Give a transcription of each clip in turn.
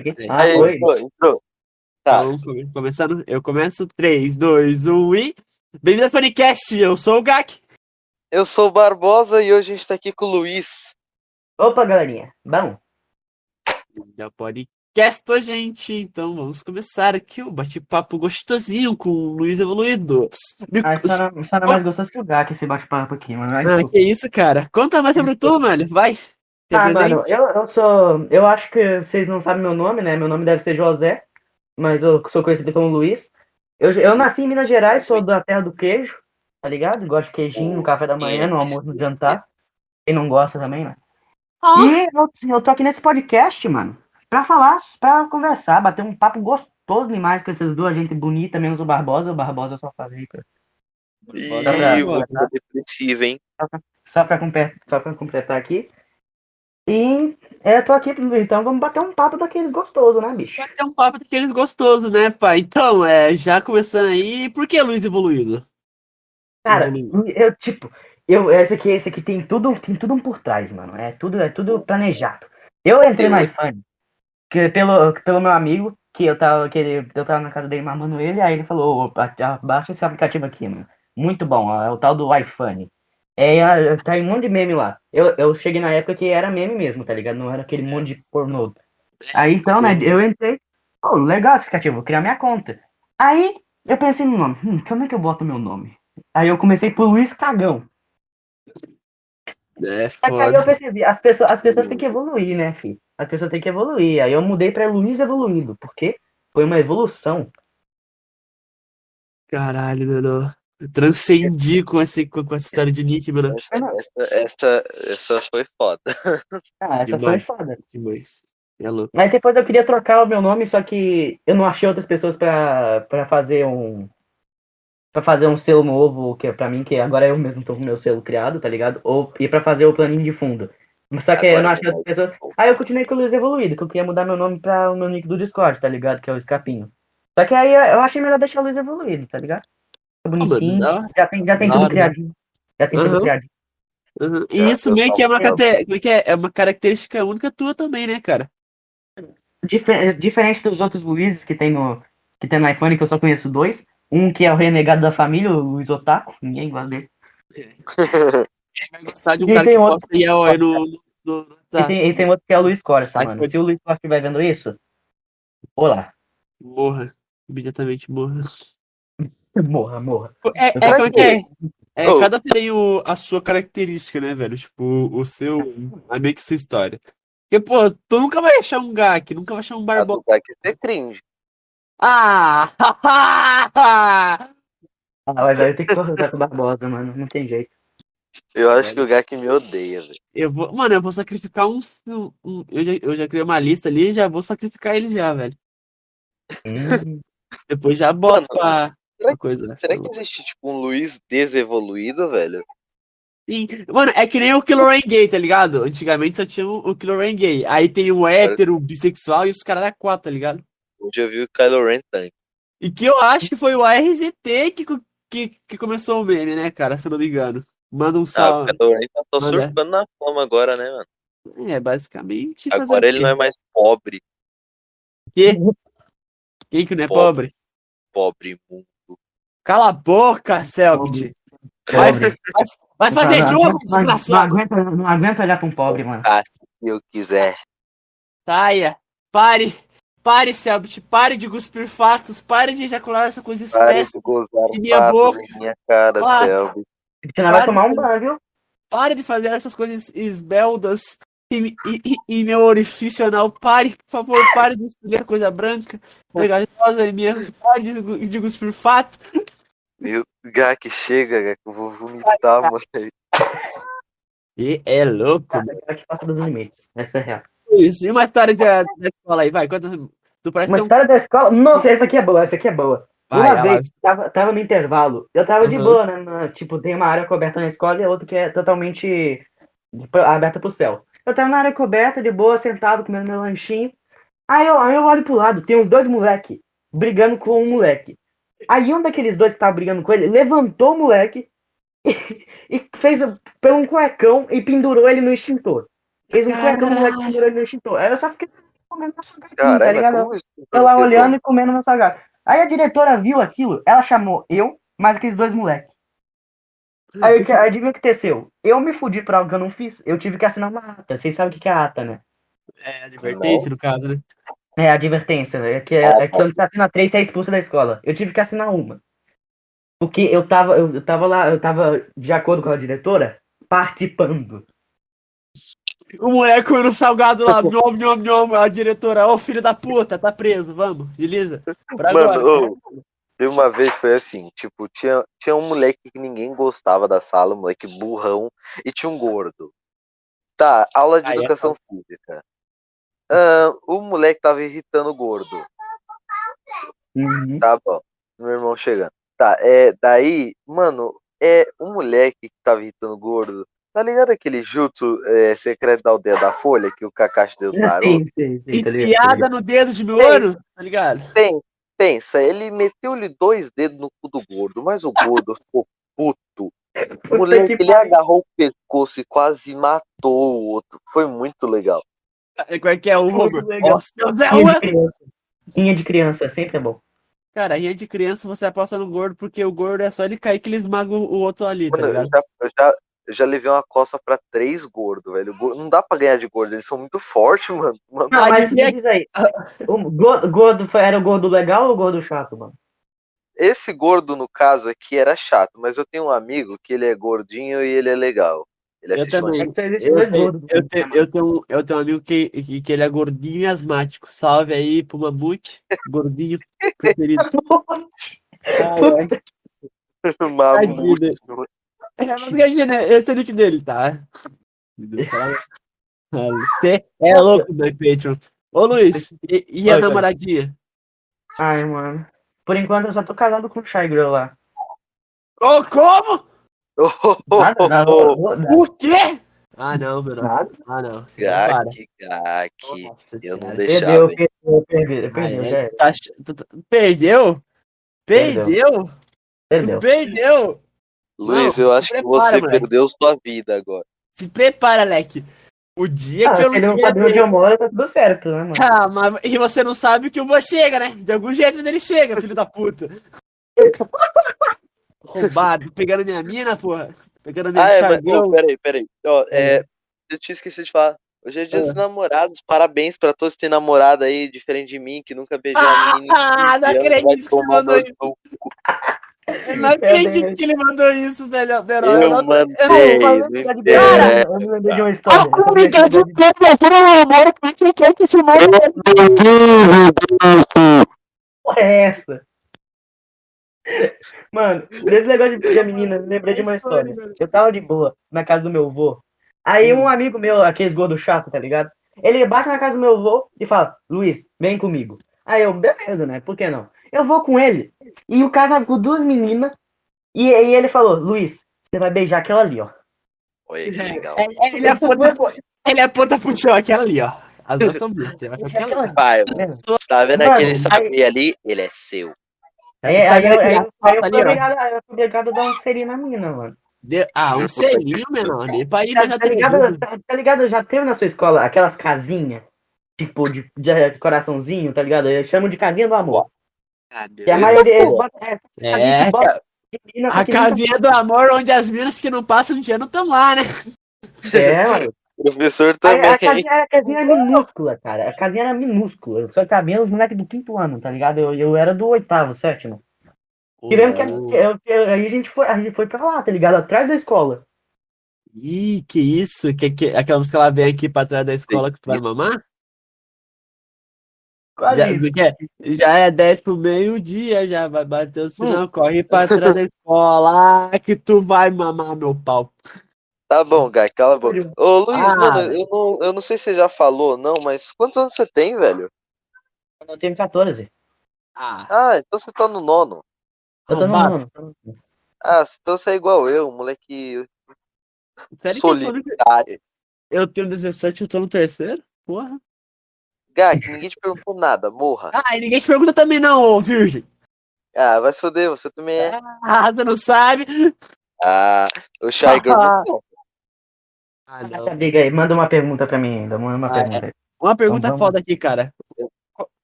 aqui. Ah, Aí, oi. entrou, entrou. Tá. Então, come- começando, eu começo 3, 2, 1 e. Bem-vindo ao Funicast, eu sou o Gak. Eu sou o Barbosa e hoje a gente tá aqui com o Luiz. Opa, galerinha. Bom, Da podcast, gente. Então vamos começar aqui o bate-papo gostosinho com o Luiz Evoluído. Me- ah, não, só não é mais gostoso que o Gak esse bate-papo aqui, mano. Ai, Ah, que isso, cara. Conta mais sobre tu, mano. Vai. Ah, apresente. mano, eu, eu sou. Eu acho que vocês não sabem meu nome, né? Meu nome deve ser José, mas eu sou conhecido como Luiz. Eu, eu nasci em Minas Gerais, sou da terra do queijo, tá ligado? Gosto de queijinho no café da manhã, no almoço, no jantar. Quem não gosta também, né? E eu, eu tô aqui nesse podcast, mano, pra falar, pra conversar, bater um papo gostoso demais com essas duas gente bonita, menos o Barbosa. O Barbosa eu só falei Ih, pra- é depressivo, hein? só, pra, só pra completar aqui. E é, tô aqui, então vamos bater um papo daqueles gostosos, né, bicho? Vai ter um papo daqueles gostosos, né, pai? Então, é, já começando aí, por que Luiz Evoluído? Cara, Evoluído. eu, tipo, eu, esse aqui, esse aqui tem tudo, tem tudo um por trás, mano. É tudo, é tudo planejado. Eu entrei no iPhone que, pelo, pelo meu amigo, que eu tava, que ele, eu tava na casa dele mamando ele, aí ele falou, "Ô, ba- a- baixa esse aplicativo aqui, mano. Muito bom, ó, é o tal do iPhone. É, a- tá um monte de meme lá. Eu, eu cheguei na época que era meme mesmo, tá ligado? Não era aquele monte de pornô. Aí então, né, eu entrei, pô, legal esse aplicativo, vou criar minha conta. Aí eu pensei no nome, hum, como é que eu boto meu nome? Aí eu comecei por Luiz Cagão. É, que aí eu foda. percebi, as pessoas, as pessoas têm que evoluir, né, filho? As pessoas têm que evoluir. Aí eu mudei pra Luiz Evoluído, porque foi uma evolução. Caralho, mano. Transcendi com, esse, com, essa história de Nick, mano. Essa, essa, essa, essa foi foda. Ah, essa Demais. foi foda. Demais. É louco. Mas depois eu queria trocar o meu nome, só que eu não achei outras pessoas pra, pra fazer um. Pra fazer um selo novo, que é pra mim, que agora eu mesmo tô com o meu selo criado, tá ligado? Ou e pra fazer o planinho de fundo. Só que eu não Agora achei outras pessoas. Aí eu continuei com o Luiz Evoluído, que eu queria mudar meu nome pra o meu nick do Discord, tá ligado? Que é o Escapinho. Só que aí eu achei melhor deixar o Luiz Evoluído, tá ligado? Tá bonitinho. da hora. já tem, já tem tudo criadinho. Já tem tudo Aham. criadinho. Uhum. E Já, isso meio que é uma, eu- cate- como é que é? É uma característica única tua também, né, cara? Difer- diferente dos outros Luizes que tem no que tem no iPhone, que eu só conheço dois. Um que é o renegado da família, o Luiz Otaku. Ninguém gosta dele. Ele vai gostar de um E cara tem que outro no. no, no- no- E, tem, e tem outro que é o Luiz Corsa, Aí mano. foi- Se o Luiz Corsa estiver vendo isso, olá. Morra. Imediatamente morra. Morra, morra. É, é, é é? É, Oh. cada tem o, a sua característica, né, velho? Tipo, o seu. É meio que sua história. Porque, pô, tu nunca vai achar um Gak, nunca vai achar um A Barbosa. do Gak é cringe. Ah! Ah, mas aí tem que cortar com o Barbosa, mano. Não tem jeito. Eu acho que o Gak me odeia, velho. eu vou, mano, eu vou sacrificar um. um- um- eu, já, eu já criei uma lista ali e já vou sacrificar ele já, velho. Hum, Depois já boto Mano, pra, será coisa. né? Será que existe, tipo, um Luiz desevoluído, velho? Sim. Mano, é que nem o Killer Rain gay, tá ligado? Antigamente só tinha o Rain gay. Aí tem o hétero, o bissexual e os caras era quatro, tá ligado? Hoje eu vi o Kylo Ren tanque. E que eu acho que foi o ARZT que, que, que começou o meme, né, cara? Se eu não me engano. Manda um Ah, o salve. Kylo Ren tá só Manda. surfando na fama agora, né, mano? É, basicamente. Agora ele não é mais pobre. Quê? Quem que não é pobre? Pobre. Pobre mundo. Cala a boca, Selbit. Vai, vai, vai fazer não, jogo, não, não, não, desgraçado. aguenta, não aguenta olhar pra um pobre, mano. Se eu quiser. Saia. Pare. Pare, Selbit. Pare de cuspir fatos. Pare de ejacular essa coisa espécie. de gozar E minha fatos boca. em minha cara, Ah. Selby. Senão vai Para tomar um banho, viu? Pare de fazer essas coisas esbeldas e, e, e- meu orifício anal. Pare, por favor, pare de escolher coisa branca, pegajosa e minha. Pare de, de cuspir fatos. Meu Gak, chega, Gak. Eu vou vomitar, moleque. E é louco. Cara que passa dos limites. Essa é real. Isso. E uma história da, da escola aí, vai. Conta. Tu parece Uma um. história da escola. Nossa, essa aqui é boa, essa aqui é boa. Vai, uma vez, tava, tava no intervalo, eu tava de Uhum. boa, né? na- tipo, tem uma área coberta na escola e a outra que é totalmente aberta pro céu. Eu tava na área coberta, de boa, sentado, comendo meu lanchinho. Aí eu, aí eu olho pro lado, tem uns dois moleque brigando com um moleque. Aí um daqueles dois que tava brigando com ele levantou o moleque e, e fez o- pegou um cuecão e pendurou ele no extintor. Fez um cuecão no moleque e pendurou ele no extintor. Aí eu só fiquei. comendo meu salgadinho, tá ligado? Eu lá olhando e comendo meu salgado. Aí a diretora viu aquilo, ela chamou eu, mais aqueles dois moleques. Aí adivinha o que aconteceu? Eu me fudi por algo que eu não fiz. Eu tive que assinar uma ata. Vocês sabem o que é ata, né? É, advertência, no caso, né? É, advertência. É que, Ah, é que quando você assina três, você é expulso da escola. Eu tive que assinar uma. Porque eu tava, eu, eu tava lá, eu tava, de acordo com a diretora, participando. O moleque comendo salgado lá, nhom, nhom, nhom, a diretora, ô filho da puta, tá preso, vamos, beleza? Pra agora. Mano, ô, teve uma vez foi assim, tipo, tinha, tinha um moleque que ninguém gostava da sala, um moleque burrão, e tinha um gordo. Tá, aula de Aí é educação física. Ah, o moleque tava irritando o gordo. Uhum. Tá bom. Meu irmão chegando. Tá, é, daí, mano, é um moleque que tava irritando o gordo. Tá ligado aquele jutsu é, secreto da aldeia da Folha que o Kakashi deu no Naruto? Sim, sim, sim, tá ligado? Enfiada no dedo de Miouro, tá ligado? Pen- Pensa, ele meteu-lhe dois dedos no cu do gordo, mas o gordo ficou puto. O moleque, que ele agarrou o pescoço e quase matou o outro. Foi muito legal. Qual é que é o Deus, é Rinha de criança. Rinha de criança, sempre é bom. Cara, rinha de criança você aposta no gordo, porque o gordo é só ele cair que ele esmaga o outro ali, tá Mano, eu, já, eu, já, eu já levei uma coça pra três gordos, velho. Não dá pra ganhar de gordo, eles são muito fortes, mano. Mano, Não, Aí mas me diz aí. O gordo, era o gordo legal ou o gordo chato, mano? Esse gordo, no caso aqui, era chato, mas eu tenho um amigo que ele é gordinho e ele é legal. Ele Eu também. É Eu tenho, eu, tenho, eu, tenho, um- eu tenho um amigo que, que, que ele é gordinho e asmático. Salve aí pro Mamute, gordinho preferido. Mamute. É, mas imagina, esse é o nick dele, tá? Você é louco, meu Patreon. Ô Luiz, e, e a Oi, cara. namoradinha? Ai, mano. Por enquanto eu só tô casado com o Shy Girl lá. Ô, como? Nada, nada, nada. O quê? Ah, não, meu. Nada. Ah, não. Gak, gak. Nossa eu não senhora. deixava, Perdeu, perdeu, perdeu, perdeu, Perdeu? Perdeu. Perdeu? Luiz, Não, eu acho que prepara, você moleque. perdeu sua vida agora. Se prepara, Leque. O dia Ah, que eu se ele não sabe onde eu moro, tá tudo certo, né, mano? Ah, mas e você não sabe que o Bo chega, né? De algum jeito ele chega, filho da puta. Roubado, pegando minha mina, porra. Pegando minha Ah, é, mas, ô, peraí, peraí. Ó, é, eu tinha esquecido de falar. Hoje é dia Ah. dos namorados. Parabéns pra todos que têm namorada aí, diferente de mim, que nunca beijou a menina. Ah, 15 não acredito que você mandou isso. Eu não acredito que ele mandou isso, velho. velho. Eu não- mandei, eu não beijo, eu me lembrei de uma história. Ah, Eu me lembrei de- porra é essa? Mano, desse negócio de pedir a menina, eu lembrei de uma história. Eu tava de boa na casa do meu avô. Aí um amigo meu, aqueles gordo chato, tá ligado? Ele bate na casa do meu avô e fala, Luiz, vem comigo. Aí eu, beleza, né? Por que não? Eu vou com ele. E o cara tava com duas meninas. E, e ele falou, Luiz, você vai beijar aquela ali, ó. Olha que legal. É, é, Ele aponta, ele aponta pro chão, aquela ali, ó. As duas são bonitas. aquela. Pai, tá vendo Mano, aquele aí- saber ali? Ele é seu. É, Tá aí, eu, aí, eu- aí eu fui obrigado, aí eu fui obrigado a dar um selinho na mina, mano. De- Ah, um selinho, menor. Pra ir Tá, tá ligado, tá, tá ligado? Já teve na sua escola aquelas casinhas, tipo, de, de coraçãozinho, tá ligado? Eu chamo de casinha do amor. Que a maioria. É, É, que bota só A que casinha do amor, onde as minas que não passam um dia não estão lá, né? É, mano. Professor A, também. a, casinha, a casinha era minúscula, cara. A casinha era minúscula. Só cabia os moleques do quinto ano, tá ligado? Eu, eu era do oitavo, sétimo. Tivemos que. Eu, eu- aí a gente, foi, a gente foi pra lá, tá ligado? Atrás da escola. Ih, que isso? Que, que, aquela música ela vem aqui pra trás da escola que tu vai mamar? Quase Já, é, já é 10 pro meio-dia, já vai bater o sinal, corre pra trás da escola ah, que tu vai mamar meu pau. Tá bom, Gai, cala a boca. Ô, Luiz, Ah. mano, eu não, eu não sei se você já falou, não, mas quantos anos você tem, velho? Eu tenho 14. Ah, Ah, então você tá no nono. Eu tô no nono. Ah, então você é igual eu, moleque Sério que eu sou solitário. Eu tenho 17 eu tô no terceiro? Porra. Que ninguém te perguntou nada, morra. Ah, e ninguém te pergunta também não, ô virgem. Ah, vai se foder, você também é. Ah, você não sabe. Ah, o Shy Girl não. Ah, Essa briga aí, manda uma pergunta pra mim ainda. Manda uma Ah, pergunta aí. Uma pergunta Então vamos. foda aqui, cara.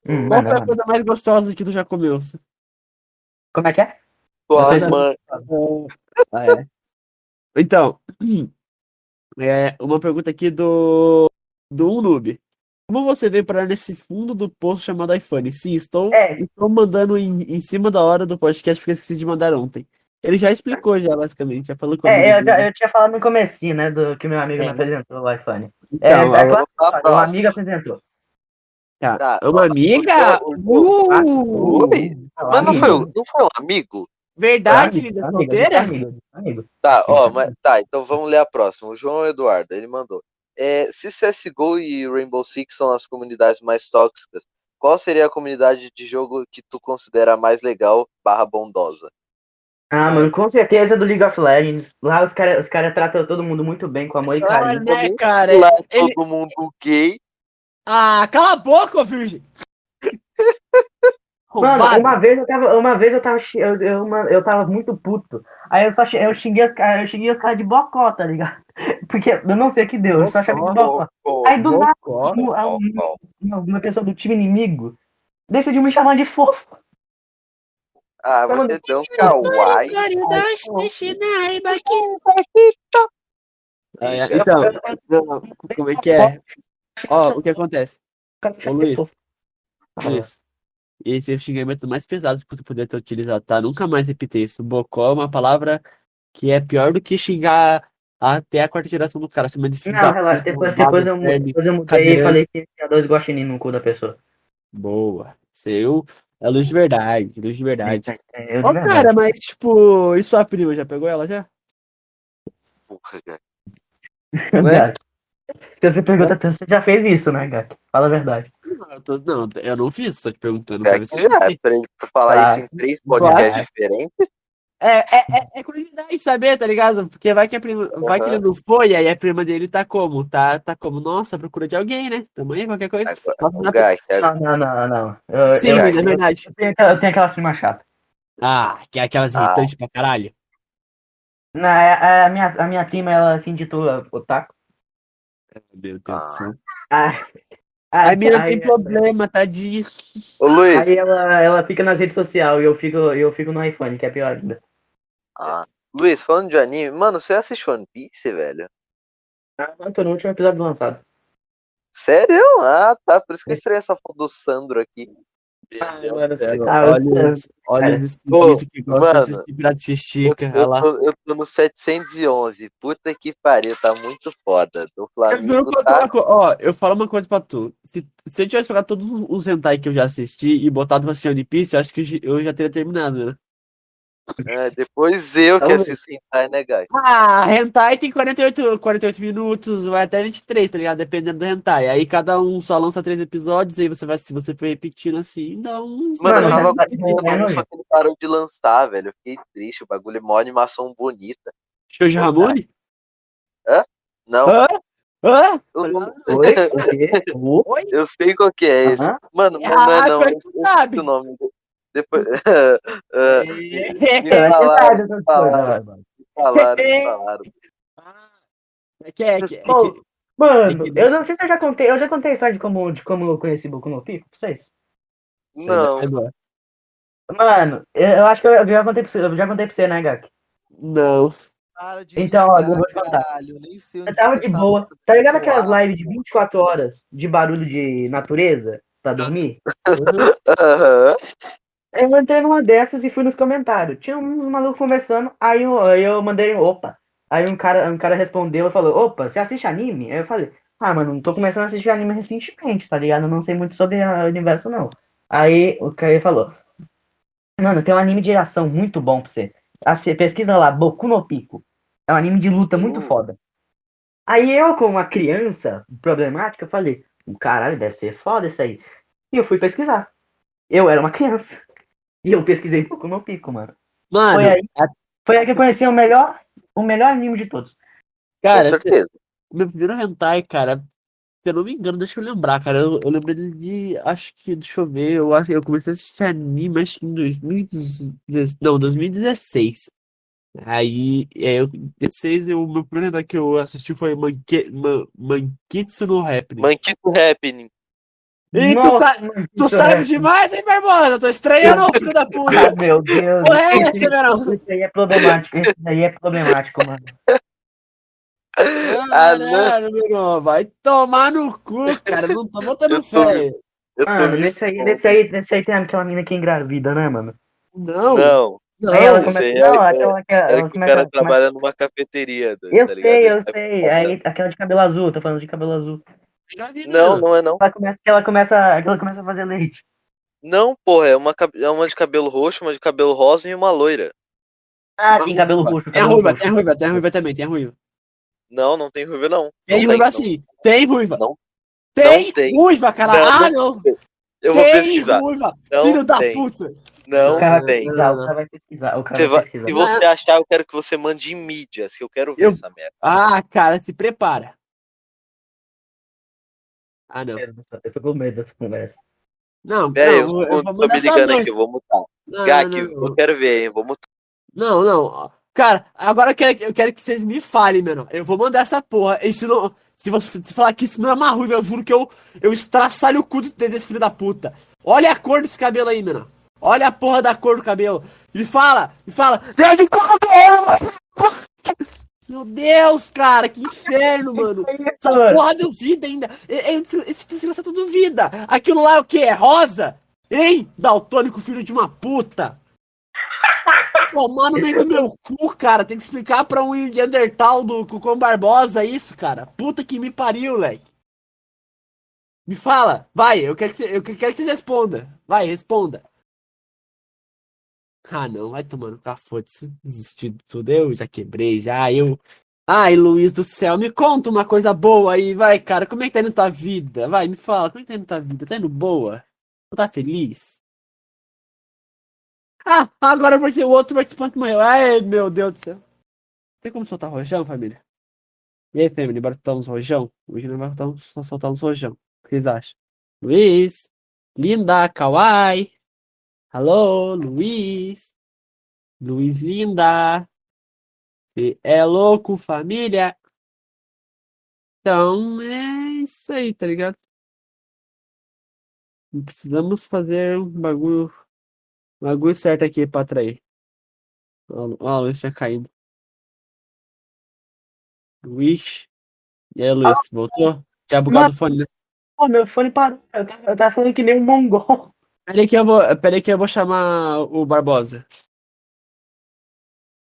Hum, Qual foi a coisa mais gostosa que tu já comeu? Como é que é? Tua mãe. Ah, é. Então, é, uma pergunta aqui do do um noob. Como você veio parar nesse fundo do poço chamado iPhone? Sim, estou, É. estou mandando em, em cima da hora do podcast porque esqueci de mandar ontem. Ele já explicou já, basicamente, já falou comigo. É, eu, já- eu tinha falado no comecinho, né, do que meu amigo me É. apresentou o iPhone. Então, é, é tá uma amiga apresentou. tá. Tá, Uma ó, amiga? Uh! Oi? Mas não foi, não foi um amigo? Verdade, amigo, solteira? amigo, amigo. Tá, ó, mas, tá, então vamos ler a próxima. O João Eduardo, ele mandou. É, se CSGO e Rainbow Six são as comunidades mais tóxicas, qual seria a comunidade de jogo que tu considera mais legal barra bondosa? Ah, mano, com certeza do League of Legends. Lá os caras os cara tratam todo mundo muito bem, com amor e Ah, carinho. né, cara? Lá Ele... todo mundo gay. Ah, cala a boca, ô virgem! Mano, uma vez eu tava, uma vez eu tava, eu, eu, uma- eu tava muito puto. Aí eu só eu xinguei os caras, eu xinguei os caras de bocó, tá ligado? Porque eu não sei o que deu, eu só chamei de bocó. Aí do nada, um- um- uma, uma pessoa do time inimigo decidiu me chamar de fofo. Ah, você é tão kawaii. Ah. Então, como é que é? Ó, o que acontece? Ô, Luiz. Luiz, esse é o xingamento mais pesado que você poderia ter utilizado, tá? Nunca mais repita isso. Bocó é uma palavra que é pior do que xingar até a quarta geração do cara, chamando de filho Não, relaxa, depois, depois, eu, depois eu mudei e cadeirante. falei que tinha dois guaxinim no cu da pessoa. Boa. Seu é luz de verdade, luz de verdade. É, de Ó, verdade. cara, mas tipo, e sua prima já pegou ela já? Porra, cara. Ué? Então você pergunta, você já fez isso, né, Gak? Fala a verdade. Não, eu, tô- não, eu não fiz, tô te perguntando. É que já, fez. pra tu falar Tá. isso em três podcasts diferentes. É, é, é, é curiosidade saber, tá ligado? Porque vai que, a prima, vai que ele não foi, aí a prima dele tá como? Tá, tá como? Nossa, procura de alguém, né? Tamanho, qualquer coisa. Agora, o na- Gak, Não, não, não, não. Eu, Sim, eu, é verdade. eu tenho, aquela- eu tenho aquelas primas chatas. Ah, que é aquelas Ah. irritantes pra caralho. Não, a, a minha, a minha prima, ela se intitula Otaku. Meu Deus Ah. do céu. Ah, A mina aí- tem problema, tadinha. Ô Luiz, Aí ela, ela fica nas redes sociais e eu fico, eu fico no iPhone, que é pior ainda. ah, Luiz, falando de anime, mano, você assiste One Piece, velho? Ah, eu tô no último episódio lançado. Sério? Ah, tá. Por isso que eu estranhei essa foto do Sandro aqui. Ah, mano, céu. ah, olha, eu- os- olha que gostam de mano, assistir Bratistica. Eu, tô, eu tô no 711. Puta que pariu, tá muito foda. Do Flamengo eu tá. uma Ó, eu falo uma coisa pra tu. Se, se eu tivesse jogado todos os hentai que eu já assisti e botado pra assistir One Piece, eu acho que eu já teria terminado, né? É, depois eu que Talvez. assisto hentai, né, Guy? Ah, hentai tem 48, 48 minutos, vai até 23, tá ligado? Dependendo do hentai. Aí cada um só lança três episódios, aí você vai, se você for repetindo assim, dá uns. Mano, eu tava hentai- só que ele parou de lançar, velho. Eu fiquei triste. O bagulho é mó animação bonita. Shoujo Ramone? Não, Hã? Hã? eu, não- Oi? Eu sei qual que é esse. Mano, mas Ah, não é não. pior Eu esqueci sabe. o nome. Depois. Me É, falaram, essas falaram. mano. falaram, me falaram. É que é, que, é que- Mano, É que- eu não sei se eu já contei, eu já contei a história de como, de como eu conheci Boku no Pico pra vocês. Não. Mano, eu, acho que eu, já contei pra você, eu já contei pra você, né, Gak? Não. Para de Então, ó, eu vou te contar. caralho, eu tava de boa. Tá ligado aquelas lives de 24 horas de barulho de natureza pra dormir? aham. Eu entrei numa dessas e fui nos comentários. Tinha uns malucos conversando, aí eu, aí eu mandei opa. Aí um cara, um cara respondeu e falou, opa, você assiste anime? Aí eu falei, ah, mano, não tô começando a assistir anime recentemente, tá ligado? Eu não sei muito sobre o universo, não. Aí o cara falou, mano, tem um anime de ação muito bom pra você. Assi- Pesquisa lá, Boku no Pico. É um anime de luta muito Hum. foda. Aí eu, como uma criança problemática, falei, caralho, deve ser foda isso aí. E eu fui pesquisar. Eu era uma criança. E eu pesquisei Boku no Pico, mano. Mano, Foi aí, a- foi aí que eu conheci o melhor, o melhor anime de todos. cara, Com certeza. meu primeiro hentai, cara, se eu não me engano, deixa eu lembrar, cara. Eu, eu lembrei de. Acho que, deixa eu ver. Eu, eu comecei a assistir anime, acho que em 2016. Não, 2016. Aí, é, eu, desses, o meu primeiro que eu assisti foi Manque, Man, Mankitsu no Happening. Manquito Happening. Tu, Nossa, sa- tu isso sabe é- demais, hein, Barbosa? Tô estranhando, ô, filho da puta. Meu Deus. Porra, é esse, verão? esse aí é problemático. Esse aí é problemático, mano. Ah, não. Meu irmão, vai tomar no cu, cara. Não tô botando fé. Mano, nesse aí, nesse aí, nesse aí tem aquela mina que engravida, né, mano? Não, Não, não. Aí ela começa. Não, é- aquela que é ela que o começa. cara começa- trabalha numa cafeteria. tá Eu ligado? sei, eu É sei. foda. Aí aquela de cabelo azul, tô falando de cabelo azul. Não, não é não. Ela começa, ela começa, ela começa a fazer leite. Não, porra, é uma, é uma de cabelo roxo, uma de cabelo rosa e uma loira. Ah, sim, cabelo roxo. Tem Cabelo ruiva, roxo. tem a ruiva, tem a ruiva também, tem a ruiva. Não, não tem ruiva, não. Tem não ruiva não. sim, tem ruiva. Não. Tem, Não tem. ruiva, cara. Não, ah, não não. Eu vou tem pesquisar. ruiva, Não filho da tem. puta. Não O cara vai tem. pesquisar, Não, o não. cara vai pesquisar. O cara Você vai vai- pesquisar. se você achar, eu quero que você mande em mídias, que eu quero ver Eu- essa merda. Ah, cara, se prepara. Ah, não. Eu tô com medo dessa conversa. Não, Pera aí, não, eu, eu tô vou me ligando aqui, eu vou mutar. Não, Gak, não, eu não. quero ver, hein? Vou mutar. Não, não. Cara, agora eu quero, eu quero que vocês me falem, mano. Eu vou mandar essa porra. E se, não, se você se falar que isso não é uma ruiva, eu juro que eu, eu estraçalho o cu desse filho da puta. Olha a cor desse cabelo aí, mano. Olha a porra da cor do cabelo. Me fala, me fala. Deus de Meu Deus, cara, que inferno, mano. Essa porra duvida ainda. É- é- Esse desgraçado duvida. Aquilo lá é o que? É rosa? Hein? Daltônico, filho de uma puta. Tomar no meio do meu cu, cara. Tem que explicar pra um Neandertal do Cucão Barbosa isso, cara. Puta que me pariu, leque. Me fala. Vai, eu quero que você, eu quero que você responda. Vai, responda. Ah, não. Vai tomando café. Desistir de tudo. Eu já quebrei, já. Eu... Ai, Luiz do céu, me conta uma coisa boa aí, vai, cara. Como é que tá indo tua vida? Vai, me fala, como é que tá indo tua vida? Tá indo boa? Tu tá feliz? Ah, agora vai ser o outro participante maior. Ai, meu Deus do céu. Tem como soltar rojão, família? E aí, família, bora soltar uns rojão? Hoje uns- só soltar uns rojão. O que vocês acham? Luiz, linda, kawaii. Alô, Luiz. Luiz, linda. Você é louco, família? Então, é isso aí, tá ligado? Precisamos fazer um bagulho, um bagulho certo aqui pra atrair. Ó, ó, a luz já caindo. Luiz. E aí, Luiz, voltou? Já bugado o fone, né? Pô, meu fone parou. Eu tava, eu tava falando que nem um mongol. Pera aí que eu vou, pera aí que eu vou chamar o Barbosa.